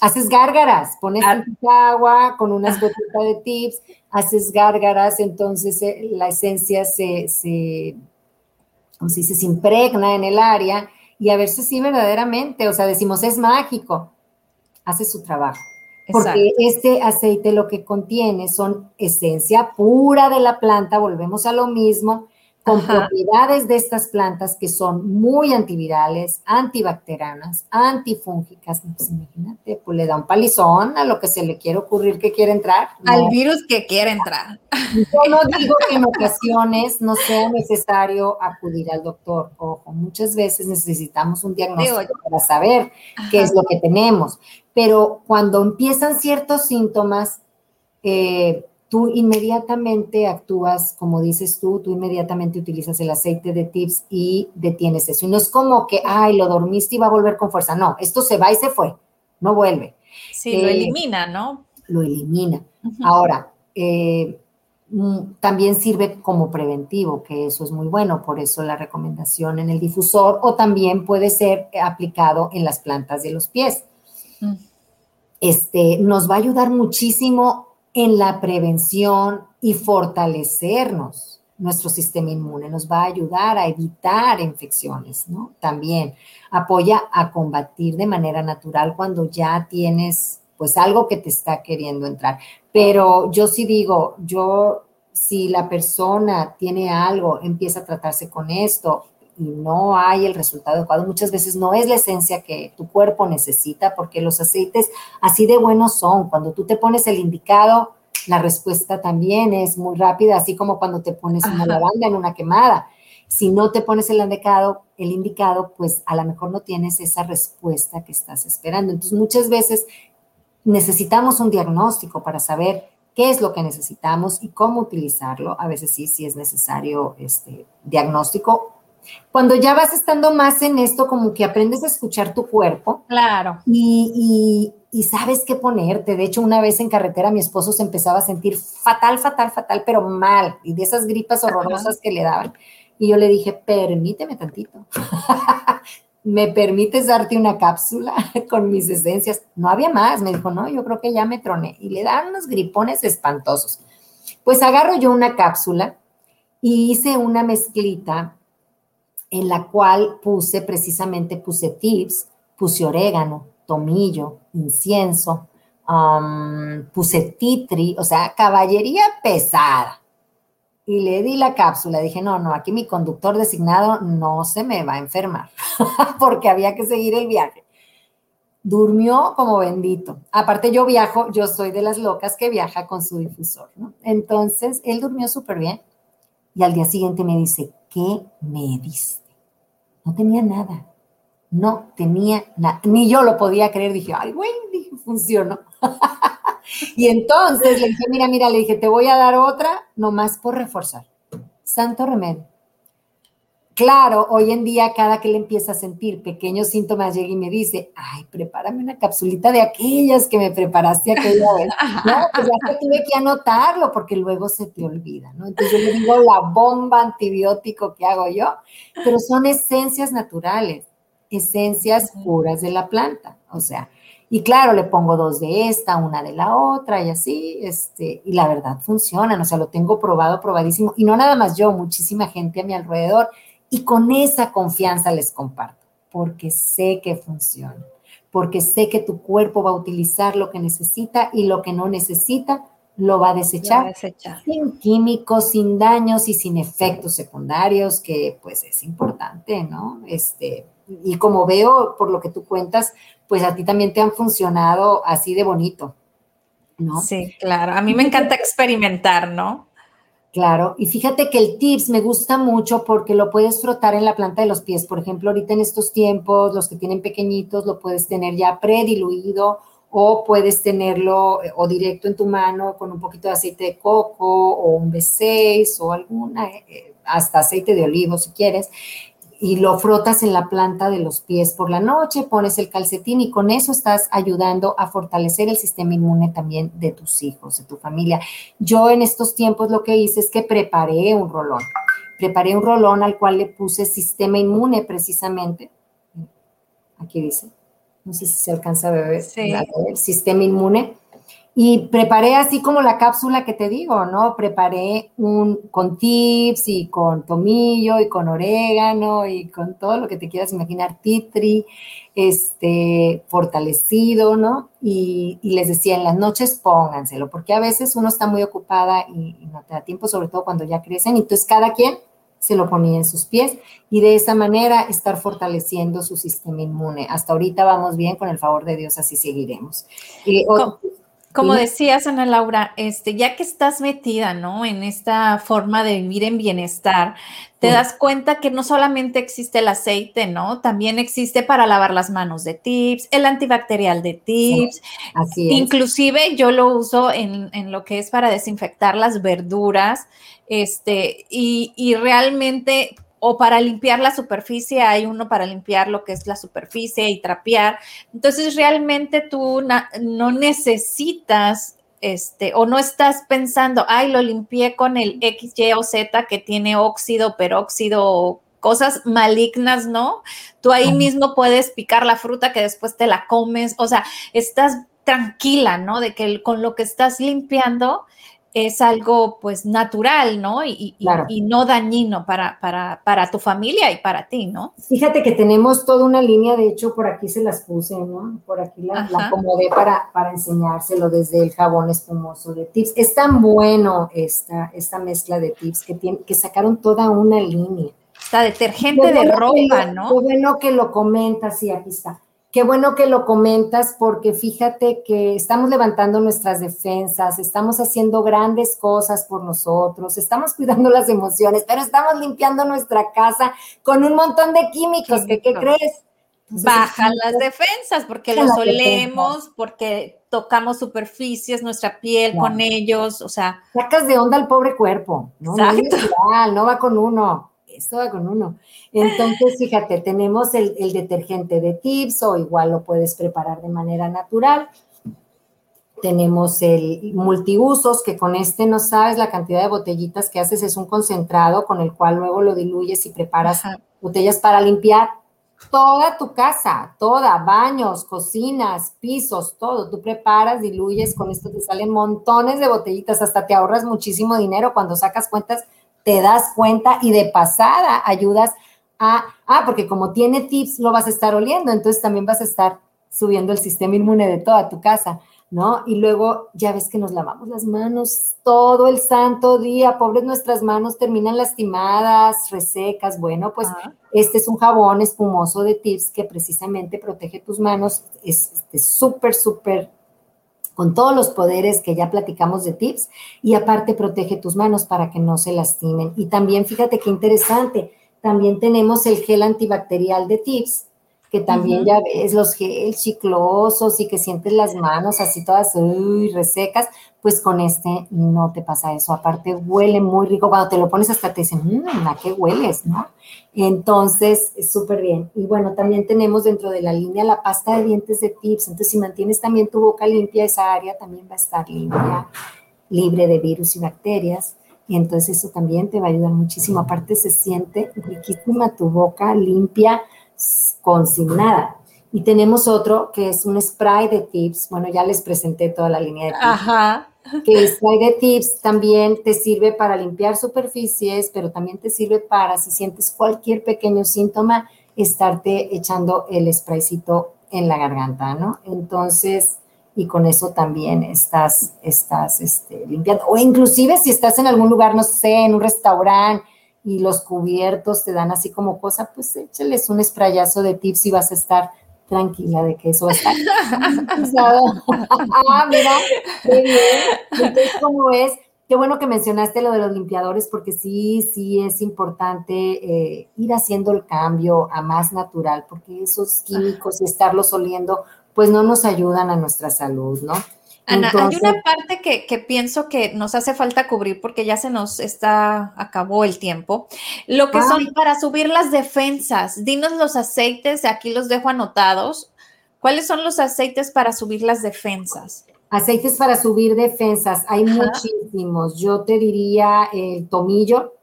[SPEAKER 3] Haces gárgaras, pones agua con unas gotitas de tips, haces gárgaras, entonces eh, la esencia se, se, como se dice, se impregna en el área y a ver si sí verdaderamente, o sea, decimos es mágico, hace su trabajo. Porque este aceite lo que contiene son esencia pura de la planta, volvemos a lo mismo, con propiedades de estas plantas que son muy antivirales, antibacterianas, antifúngicas. Pues imagínate, pues le da un palizón a lo que se le quiere ocurrir que quiere entrar.
[SPEAKER 2] Al virus que quiere entrar.
[SPEAKER 3] Yo no digo que en ocasiones no sea necesario acudir al doctor. Ojo, muchas veces necesitamos un diagnóstico para saber qué es lo que tenemos. Pero cuando empiezan ciertos síntomas, eh, tú inmediatamente actúas, como dices tú, tú inmediatamente utilizas el aceite de tips y detienes eso. Y no es como que, ay, lo dormiste y va a volver con fuerza. No, esto se va y se fue, no vuelve.
[SPEAKER 2] Sí, lo eh, elimina, ¿no?
[SPEAKER 3] Lo elimina. Ahora, eh, mm, también sirve como preventivo, que eso es muy bueno, por eso la recomendación en el difusor, o también puede ser aplicado en las plantas de los pies. Mm. Este, nos va a ayudar muchísimo en la prevención y fortalecernos nuestro sistema inmune, nos va a ayudar a evitar infecciones, ¿no? También apoya a combatir de manera natural cuando ya tienes pues algo que te está queriendo entrar. Pero yo sí digo, yo si la persona tiene algo, empieza a tratarse con esto y no hay el resultado adecuado, muchas veces no es la esencia que tu cuerpo necesita, porque los aceites así de buenos son. Cuando tú te pones el indicado, la respuesta también es muy rápida, así como cuando te pones una lavanda en una quemada. Si no te pones el indicado, el indicado, pues a lo mejor no tienes esa respuesta que estás esperando. Entonces, muchas veces necesitamos un diagnóstico para saber qué es lo que necesitamos y cómo utilizarlo. A veces sí, sí es necesario este diagnóstico cuando ya vas estando más en esto, como que aprendes a escuchar tu cuerpo.
[SPEAKER 2] Claro.
[SPEAKER 3] Y, sabes qué ponerte. De hecho, una vez en carretera mi esposo se empezaba a sentir fatal, fatal, fatal, pero mal. Y de esas gripas horrorosas que le daban. Y yo le dije, permíteme tantito. ¿Me permites darte una cápsula con mis esencias? No había más. Me dijo, no, yo creo que ya me troné. Y le dan unos gripones espantosos. Pues agarro yo una cápsula y hice una mezclita en la cual puse precisamente, puse tips, puse orégano, tomillo, incienso, puse titri, o sea, caballería pesada. Y le di la cápsula, dije, no, no, aquí mi conductor designado no se me va a enfermar, porque había que seguir el viaje. Durmió como bendito. Aparte yo viajo, yo soy de las locas que viaja con su difusor, ¿no? Entonces, él durmió súper bien y al día siguiente me dice, ¿qué me diste? No tenía nada. No tenía nada. Ni yo lo podía creer. Dije, ay, güey, dije, funcionó. y entonces le dije, mira, mira, le dije, te voy a dar otra nomás por reforzar. Santo remedio. Claro, hoy en día cada que le empieza a sentir pequeños síntomas llega y me dice, ay, prepárame una capsulita de aquellas que me preparaste aquella vez. No, pues ya que tuve que anotarlo porque luego se te olvida, ¿no? Entonces yo le digo la bomba antibiótico que hago yo, pero son esencias naturales, esencias puras de la planta. O sea, Y claro, le pongo dos de esta, una de la otra y así, este, y la verdad funcionan, o sea, lo tengo probado, probadísimo. Y no nada más yo, muchísima gente a mi alrededor. Y con esa confianza les comparto, porque sé que funciona, porque sé que tu cuerpo va a utilizar lo que necesita y lo que no necesita lo va a desechar, sin químicos, sin daños y sin efectos secundarios, que pues es importante, ¿no? Este, y como veo por lo que tú cuentas, pues a ti también te han funcionado así de bonito, ¿no?
[SPEAKER 2] Sí, claro. A mí me encanta experimentar, ¿no?
[SPEAKER 3] Claro, y fíjate que el tips me gusta mucho porque lo puedes frotar en la planta de los pies. Por ejemplo, ahorita en estos tiempos, los que tienen pequeñitos, lo puedes tener ya prediluido o puedes tenerlo eh, o directo en tu mano con un poquito de aceite de coco o un B6 o alguna, eh, eh, hasta aceite de olivo si quieres, y lo frotas en la planta de los pies por la noche, pones el calcetín y con eso estás ayudando a fortalecer el sistema inmune también de tus hijos, de tu familia. Yo en estos tiempos lo que hice es que preparé un rolón. Preparé un rolón al cual le puse sistema inmune precisamente. Aquí dice no sé si se alcanza a ver, el sistema inmune. Y preparé así como la cápsula que te digo, ¿no? Preparé un con tips y con tomillo y con orégano y con todo lo que te quieras imaginar, titri, este, fortalecido, ¿no? Y, les decía, en las noches pónganselo, porque a veces uno está muy ocupada y, y no te da tiempo, sobre todo cuando ya crecen. Entonces, cada quien se lo ponía en sus pies y de esa manera estar fortaleciendo su sistema inmune. Hasta ahorita vamos bien, con el favor de Dios así seguiremos.
[SPEAKER 2] Como, decías, Ana Laura, este, ya que estás metida, ¿no? En esta forma de vivir en bienestar, te das cuenta que no solamente existe el aceite, ¿no? También existe para lavar las manos de tips, el antibacterial de tips. así Inclusive yo lo uso en, en, lo que es para desinfectar las verduras. Este, y, y realmente o para limpiar la superficie, hay uno para limpiar lo que es la superficie y trapear. Entonces, realmente tú no necesitas este, o no estás pensando, ay, lo limpié con el X, Y o Z que tiene óxido, peróxido, cosas malignas, ¿no? Tú ahí mismo puedes picar la fruta que después te la comes, o sea, estás tranquila, ¿no? De que con lo que estás limpiando es algo pues natural, ¿no? Y, y, no dañino para, para, para, tu familia y para ti, ¿no?
[SPEAKER 3] Fíjate que tenemos toda una línea, de hecho por aquí se las puse, ¿no? Por aquí la, acomodé para, para enseñárselo desde el jabón espumoso de tips. Es tan bueno esta, esta mezcla de tips que, tiene, que sacaron toda una línea.
[SPEAKER 2] Está detergente de ropa, ¿no?
[SPEAKER 3] Qué bueno que lo comentas, sí, aquí está. Qué bueno que lo comentas porque fíjate que estamos levantando nuestras defensas, estamos haciendo grandes cosas por nosotros, estamos cuidando las emociones, pero estamos limpiando nuestra casa con un montón de químicos. ¿Qué, crees?
[SPEAKER 2] Bajan las defensas porque los olemos, porque tocamos superficies, nuestra piel con ellos, o sea.
[SPEAKER 3] Sacas de onda al pobre cuerpo, ¿no? no va con uno esto va con uno. Entonces, fíjate, tenemos el, detergente de tips o igual lo puedes preparar de manera natural. Tenemos el multiusos, que con este no sabes la cantidad de botellitas que haces, es un concentrado con el cual luego lo diluyes y preparas botellas para limpiar toda tu casa, toda, baños, cocinas, pisos, todo. Tú preparas, diluyes, con esto te salen montones de botellitas, hasta te ahorras muchísimo dinero cuando sacas cuentas te das cuenta y de pasada ayudas a, ah, porque como tiene tips, lo vas a estar oliendo, entonces también vas a estar subiendo el sistema inmune de toda tu casa, ¿no? Y luego ya ves que nos lavamos las manos todo el santo día, pobres nuestras manos terminan lastimadas, resecas, bueno, pues este es un jabón espumoso de tips que precisamente protege tus manos, es súper, súper con todos los poderes que ya platicamos de tips y aparte protege tus manos para que no se lastimen. Y también fíjate qué interesante, también tenemos el gel antibacterial de tips que también ya ves los gel chiclosos y que sientes las manos así todas uy, resecas, pues con este no te pasa eso. Aparte huele muy rico, cuando te lo pones hasta te dicen, mmm, ¿a qué hueles? ¿no? Entonces, es súper bien. Y bueno, también tenemos dentro de la línea la pasta de dientes de tips, entonces si mantienes también tu boca limpia, esa área también va a estar limpia, libre de virus y bacterias. Y entonces eso también te va a ayudar muchísimo. Aparte se siente riquísima tu boca limpia, con sin nada. Y tenemos otro que es un spray de tips. Bueno, ya les presenté toda la línea de tips.
[SPEAKER 2] Ajá.
[SPEAKER 3] Que el spray de tips también te sirve para limpiar superficies, pero también te sirve para, si sientes cualquier pequeño síntoma, estarte echando el spraycito en la garganta, ¿no? Entonces, y con eso también estás, estás este, limpiando. O inclusive si estás en algún lugar, no sé, en un restaurante y los cubiertos te dan así como cosa, pues échales un sprayazo de tips y vas a estar tranquila de que eso va a estar. ah, mira, bien. Entonces, ¿cómo es? Qué bueno que mencionaste lo de los limpiadores, porque sí, sí es importante eh, ir haciendo el cambio a más natural, porque esos químicos y estarlos oliendo, pues no nos ayudan a nuestra salud, ¿no?
[SPEAKER 2] Ana, hay una parte que, pienso que nos hace falta cubrir porque ya se nos está, acabó el tiempo. Lo que son para subir las defensas. Dinos los aceites, aquí los dejo anotados. ¿Cuáles son los aceites para subir las defensas?
[SPEAKER 3] Aceites para subir defensas, hay muchísimos. Yo te diría el tomillo,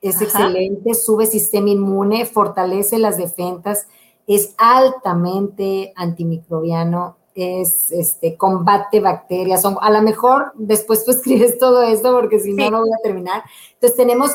[SPEAKER 3] es excelente, sube sistema inmune, fortalece las defensas, es altamente antimicrobiano, es este, combate bacterias. a lo mejor después tú escribes todo esto porque si no, no voy a terminar. Entonces tenemos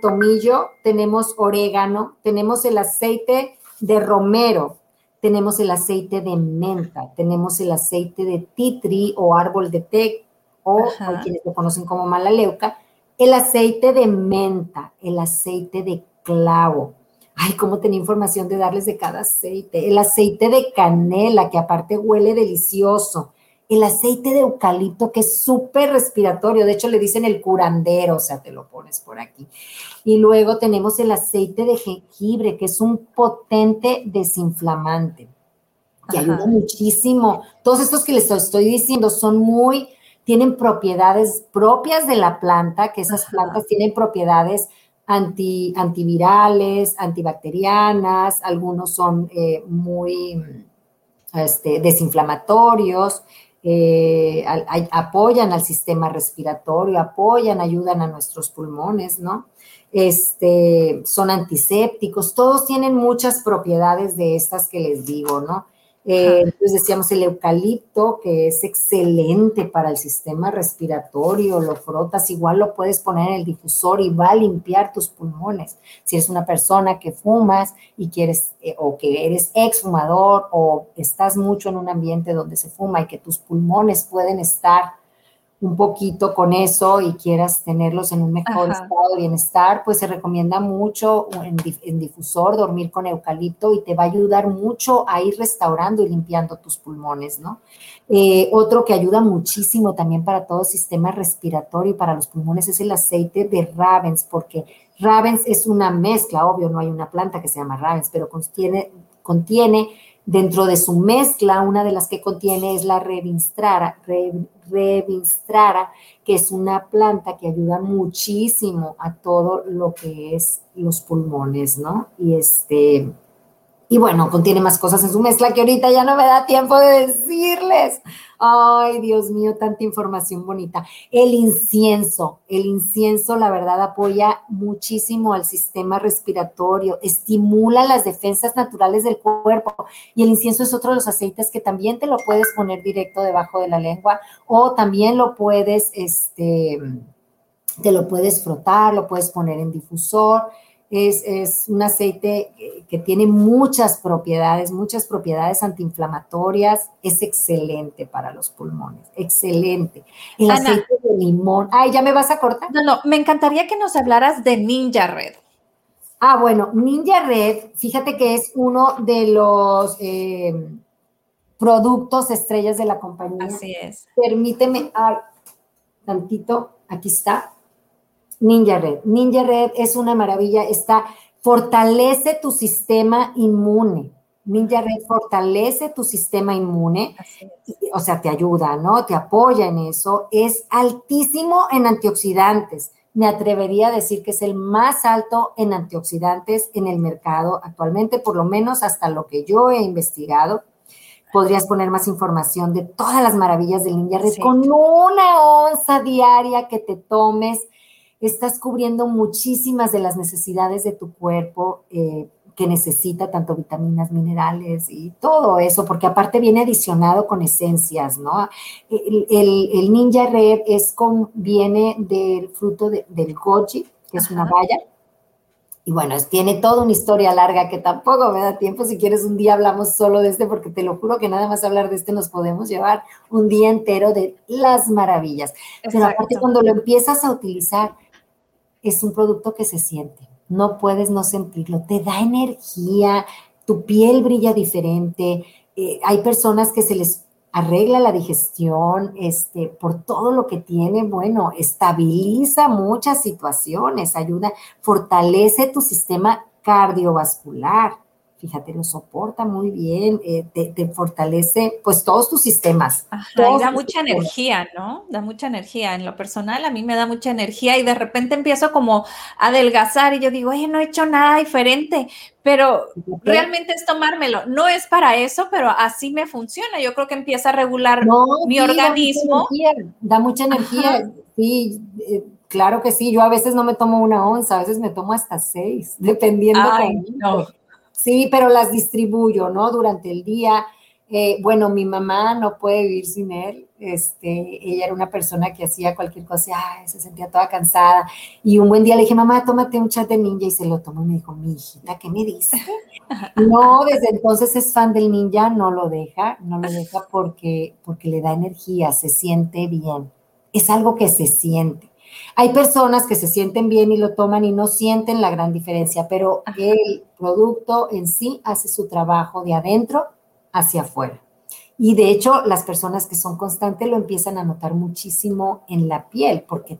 [SPEAKER 3] tomillo, tenemos orégano, tenemos el aceite de romero, tenemos el aceite de menta, tenemos el aceite de titri o árbol de té, o hay quienes lo conocen como malaleuca, el aceite de menta, el aceite de clavo, ay, cómo tenía información de darles de cada aceite. El aceite de canela, que aparte huele delicioso. El aceite de eucalipto, que es súper respiratorio. De hecho, le dicen el curandero, o sea, te lo pones por aquí. Y luego tenemos el aceite de jengibre, que es un potente desinflamante, que ayuda muchísimo. Todos estos que les estoy diciendo son muy, tienen propiedades propias de la planta, que esas plantas tienen propiedades anti, antivirales, antibacterianas, algunos son eh, muy este, desinflamatorios, eh, apoyan al sistema respiratorio, apoyan, ayudan a nuestros pulmones, ¿no? Este, son antisépticos, todos tienen muchas propiedades de estas que les digo, ¿no? Eh, entonces decíamos el eucalipto, que es excelente para el sistema respiratorio, lo frotas, igual lo puedes poner en el difusor y va a limpiar tus pulmones. Si eres una persona que fumas y quieres, eh, o que eres exfumador, o estás mucho en un ambiente donde se fuma y que tus pulmones pueden estar un poquito con eso y quieras tenerlos en un mejor estado de bienestar, pues se recomienda mucho en, difusor dormir con eucalipto y te va a ayudar mucho a ir restaurando y limpiando tus pulmones, ¿no? Eh, otro que ayuda muchísimo también para todo el sistema respiratorio y para los pulmones es el aceite de Ravens, porque Ravens es una mezcla, obvio, no hay una planta que se llama Ravens, pero contiene, contiene Dentro de su mezcla, una de las que contiene es la revinstrara, revinstrara, que es una planta que ayuda muchísimo a todo lo que es los pulmones, ¿no? Y este, y bueno, contiene más cosas en su mezcla que ahorita ya no me da tiempo de decirles. Ay, Dios mío, tanta información bonita. El incienso, el incienso, la verdad, apoya muchísimo al sistema respiratorio, estimula las defensas naturales del cuerpo. Y el incienso es otro de los aceites que también te lo puedes poner directo debajo de la lengua o también lo puedes, este, te lo puedes frotar, lo puedes poner en difusor es, un aceite que tiene muchas propiedades, muchas propiedades antiinflamatorias. Es excelente para los pulmones, excelente. El aceite de limón. Ay, ¿ya me vas a cortar?
[SPEAKER 2] No, no, me encantaría que nos hablaras de Ninja Red.
[SPEAKER 3] Ah, bueno, Ninja Red, fíjate que es uno de los eh, productos estrellas de la compañía.
[SPEAKER 2] Así es.
[SPEAKER 3] Permíteme, ay, tantito, aquí está. Ninja Red. Ninja Red es una maravilla, está, fortalece tu sistema inmune. Ninja Red fortalece tu sistema inmune, o sea, te ayuda, ¿no? Te apoya en eso. Es altísimo en antioxidantes. Me atrevería a decir que es el más alto en antioxidantes en el mercado actualmente, por lo menos hasta lo que yo he investigado. Podrías poner más información de todas las maravillas del Ninja Red con una onza diaria que te tomes estás cubriendo muchísimas de las necesidades de tu cuerpo. Eh, que necesita tanto vitaminas, minerales y todo eso, porque aparte viene adicionado con esencias, ¿no? El, Ninja Red es con, viene del fruto del goji, que es una valla, y bueno, tiene toda una historia larga que tampoco me da tiempo. Si quieres, un día hablamos solo de este, porque te lo juro que nada más hablar de este nos podemos llevar un día entero de las maravillas. Pero aparte, cuando lo empiezas a utilizar, es un producto que se siente. No puedes no sentirlo. Te da energía, tu piel brilla diferente. Eh, hay personas que se les arregla la digestión, este, por todo lo que tiene, bueno, estabiliza muchas situaciones, ayuda, fortalece tu sistema cardiovascular fíjate, lo soporta muy bien, eh, te, fortalece pues todos tus sistemas.
[SPEAKER 2] y da mucha energía, ¿no? Da mucha energía. En lo personal a mí me da mucha energía y de repente empiezo como a adelgazar y yo digo, oye, no he hecho nada diferente, pero realmente es tomármelo. No es para eso, pero así me funciona. Yo creo que empieza a regular mi organismo.
[SPEAKER 3] Da mucha energía, sí. Eh, claro que sí, yo a veces no me tomo una onza, a veces me tomo hasta seis, dependiendo.
[SPEAKER 2] Ay, no.
[SPEAKER 3] Sí, pero las distribuyo, ¿no? Durante el día. Eh, bueno, mi mamá no puede vivir sin él. Este, ella era una persona que hacía cualquier cosa, ay, se sentía toda cansada. Y un buen día le dije, mamá, tómate un chat de ninja y se lo tomó y me dijo, mi hijita, ¿qué me dice? no, desde entonces es fan del ninja, no lo deja, no lo deja porque, porque le da energía, se siente bien. Es algo que se siente. Hay personas que se sienten bien y lo toman y no sienten la gran diferencia, pero el producto en sí hace su trabajo de adentro hacia afuera. Y de hecho, las personas que son constantes lo empiezan a notar muchísimo en la piel, porque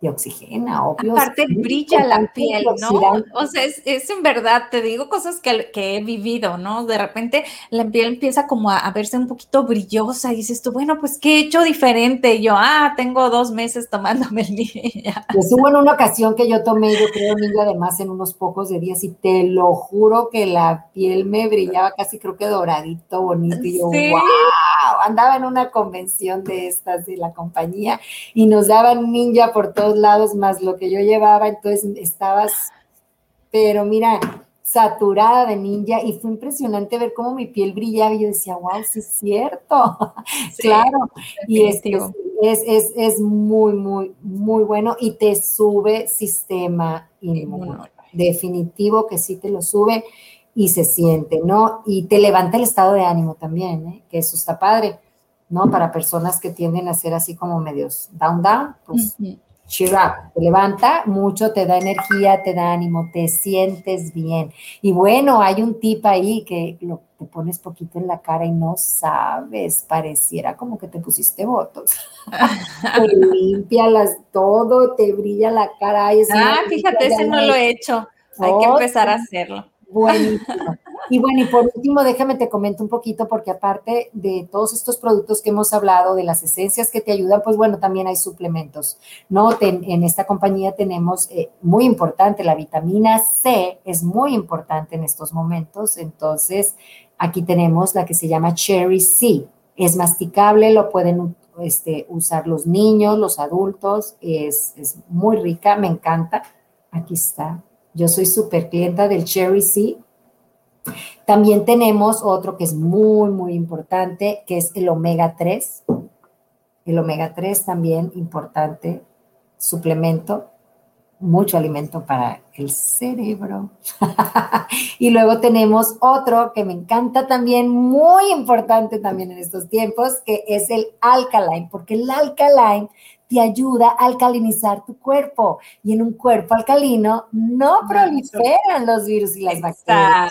[SPEAKER 3] de oxigena, obvio.
[SPEAKER 2] Aparte brilla la piel, ¿no? O sea, es, en verdad, te digo cosas que, he vivido, ¿no? De repente la piel empieza como a, verse un poquito brillosa y dices tú, bueno, pues ¿qué he hecho diferente? Y yo, ah, tengo dos meses tomándome el día.
[SPEAKER 3] Pues hubo en una ocasión que yo tomé, yo creo, niño, además en unos pocos de días y te lo juro que la piel me brillaba casi creo que doradito, bonito. Y yo, wow, andaba en una convención de estas de la compañía y nos daban ninja por todo lados más lo que yo llevaba, entonces estabas, pero mira, saturada de ninja y fue impresionante ver cómo mi piel brillaba y yo decía, wow, sí es cierto, claro, y es, es, es, es, muy, muy, muy bueno y te sube sistema inmune, definitivo que sí te lo sube y se siente, ¿no? Y te levanta el estado de ánimo también, ¿eh? que eso está padre, ¿no? Para personas que tienden a ser así como medios down, down, pues cheer te levanta mucho, te da energía, te da ánimo, te sientes bien. Y bueno, hay un tip ahí que lo, te pones poquito en la cara y no sabes, pareciera como que te pusiste votos. te limpia las, todo, te brilla la cara.
[SPEAKER 2] ah, fíjate, ese no lo he hecho. Hay que empezar a hacerlo.
[SPEAKER 3] Buenísimo. Y bueno, y por último, déjame te comento un poquito, porque aparte de todos estos productos que hemos hablado, de las esencias que te ayudan, pues bueno, también hay suplementos, ¿no? en esta compañía tenemos eh, muy importante, la vitamina C es muy importante en estos momentos, entonces aquí tenemos la que se llama Cherry C, es masticable, lo pueden este, usar los niños, los adultos, es, es muy rica, me encanta, aquí está, yo soy súper clienta del Cherry C. También tenemos otro que es muy, muy importante, que es el omega 3. El omega 3 también importante, suplemento, mucho alimento para el cerebro. y luego tenemos otro que me encanta también, muy importante también en estos tiempos, que es el alkaline, porque el alkaline te ayuda a alcalinizar tu cuerpo. Y en un cuerpo alcalino no proliferan los virus y las bacterias.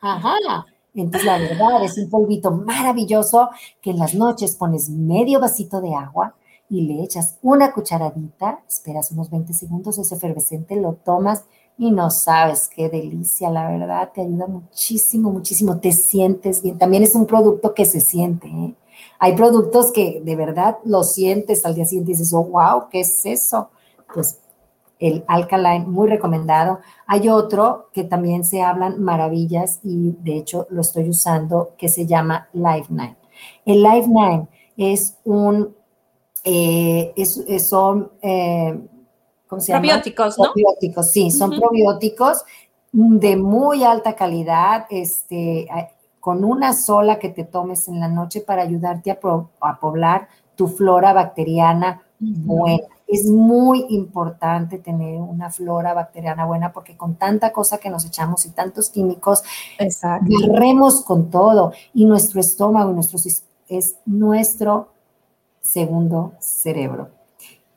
[SPEAKER 3] Ajá. Entonces, la verdad, es un polvito maravilloso que en las noches pones medio vasito de agua y le echas una cucharadita, esperas unos 20 segundos, ese efervescente lo tomas y no sabes qué delicia, la verdad, te ayuda muchísimo, muchísimo, te sientes bien. También es un producto que se siente, ¿eh? Hay productos que de verdad lo sientes al día siguiente y dices, oh, wow, ¿qué es eso? Pues el Alkaline, muy recomendado. Hay otro que también se hablan maravillas y de hecho lo estoy usando que se llama Live Nine. El Live Nine es un, eh, son, eh,
[SPEAKER 2] ¿cómo se Probióticos, ¿no?
[SPEAKER 3] Probióticos, sí, son probióticos de muy alta calidad, este, con una sola que te tomes en la noche para ayudarte a, poblar tu flora bacteriana buena. Es muy importante tener una flora bacteriana buena porque con tanta cosa que nos echamos y tantos químicos, barremos con todo y nuestro estómago nuestro, es nuestro segundo cerebro.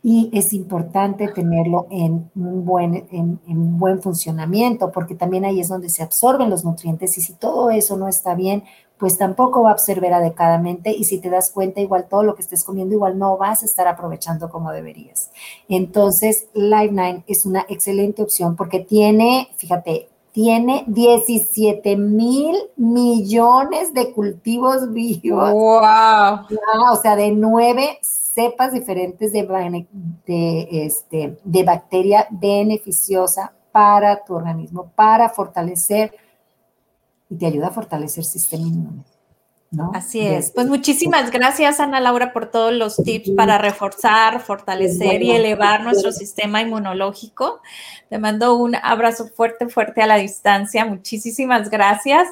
[SPEAKER 3] Y es importante tenerlo en un buen, en, buen funcionamiento, porque también ahí es donde se absorben los nutrientes y si todo eso no está bien, pues tampoco va a absorber adecuadamente y si te das cuenta, igual todo lo que estés comiendo, igual no vas a estar aprovechando como deberías. Entonces, Live 9 es una excelente opción porque tiene, fíjate, tiene 17 mil millones de cultivos vivos.
[SPEAKER 2] ¡Wow!
[SPEAKER 3] o sea, de nueve cepas diferentes de, de, este, de bacteria beneficiosa para tu organismo, para fortalecer y te ayuda a fortalecer el sistema inmune. ¿no?
[SPEAKER 2] Así es. Pues muchísimas gracias, Ana Laura, por todos los tips para reforzar, fortalecer y elevar nuestro sistema inmunológico. Te mando un abrazo fuerte, fuerte a la distancia. Muchísimas gracias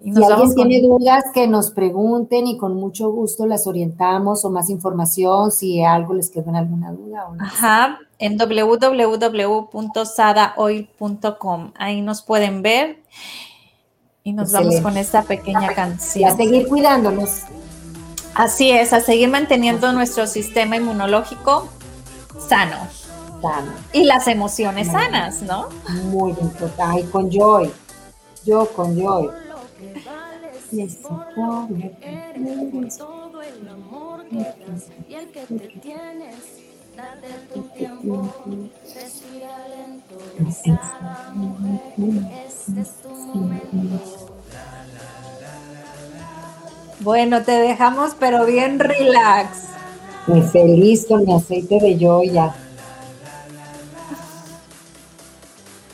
[SPEAKER 3] si alguien tiene dudas, que nos pregunten y con mucho gusto las orientamos o más información si algo les quedó en alguna duda. O
[SPEAKER 2] no. Ajá, en www.sadaoil.com. Ahí nos pueden ver y nos vamos con esta pequeña canción.
[SPEAKER 3] a seguir cuidándonos.
[SPEAKER 2] Así es, a seguir manteniendo nuestro sistema inmunológico sano.
[SPEAKER 3] Sano.
[SPEAKER 2] Y las emociones sanas, ¿no?
[SPEAKER 3] Muy importante. Ay, con joy. Yo con joy. Y el que te tienes. Date tu tiempo, respira lento, este es tu momento.
[SPEAKER 2] Bueno, te dejamos, pero bien relax.
[SPEAKER 3] Muy feliz con mi aceite de yoya.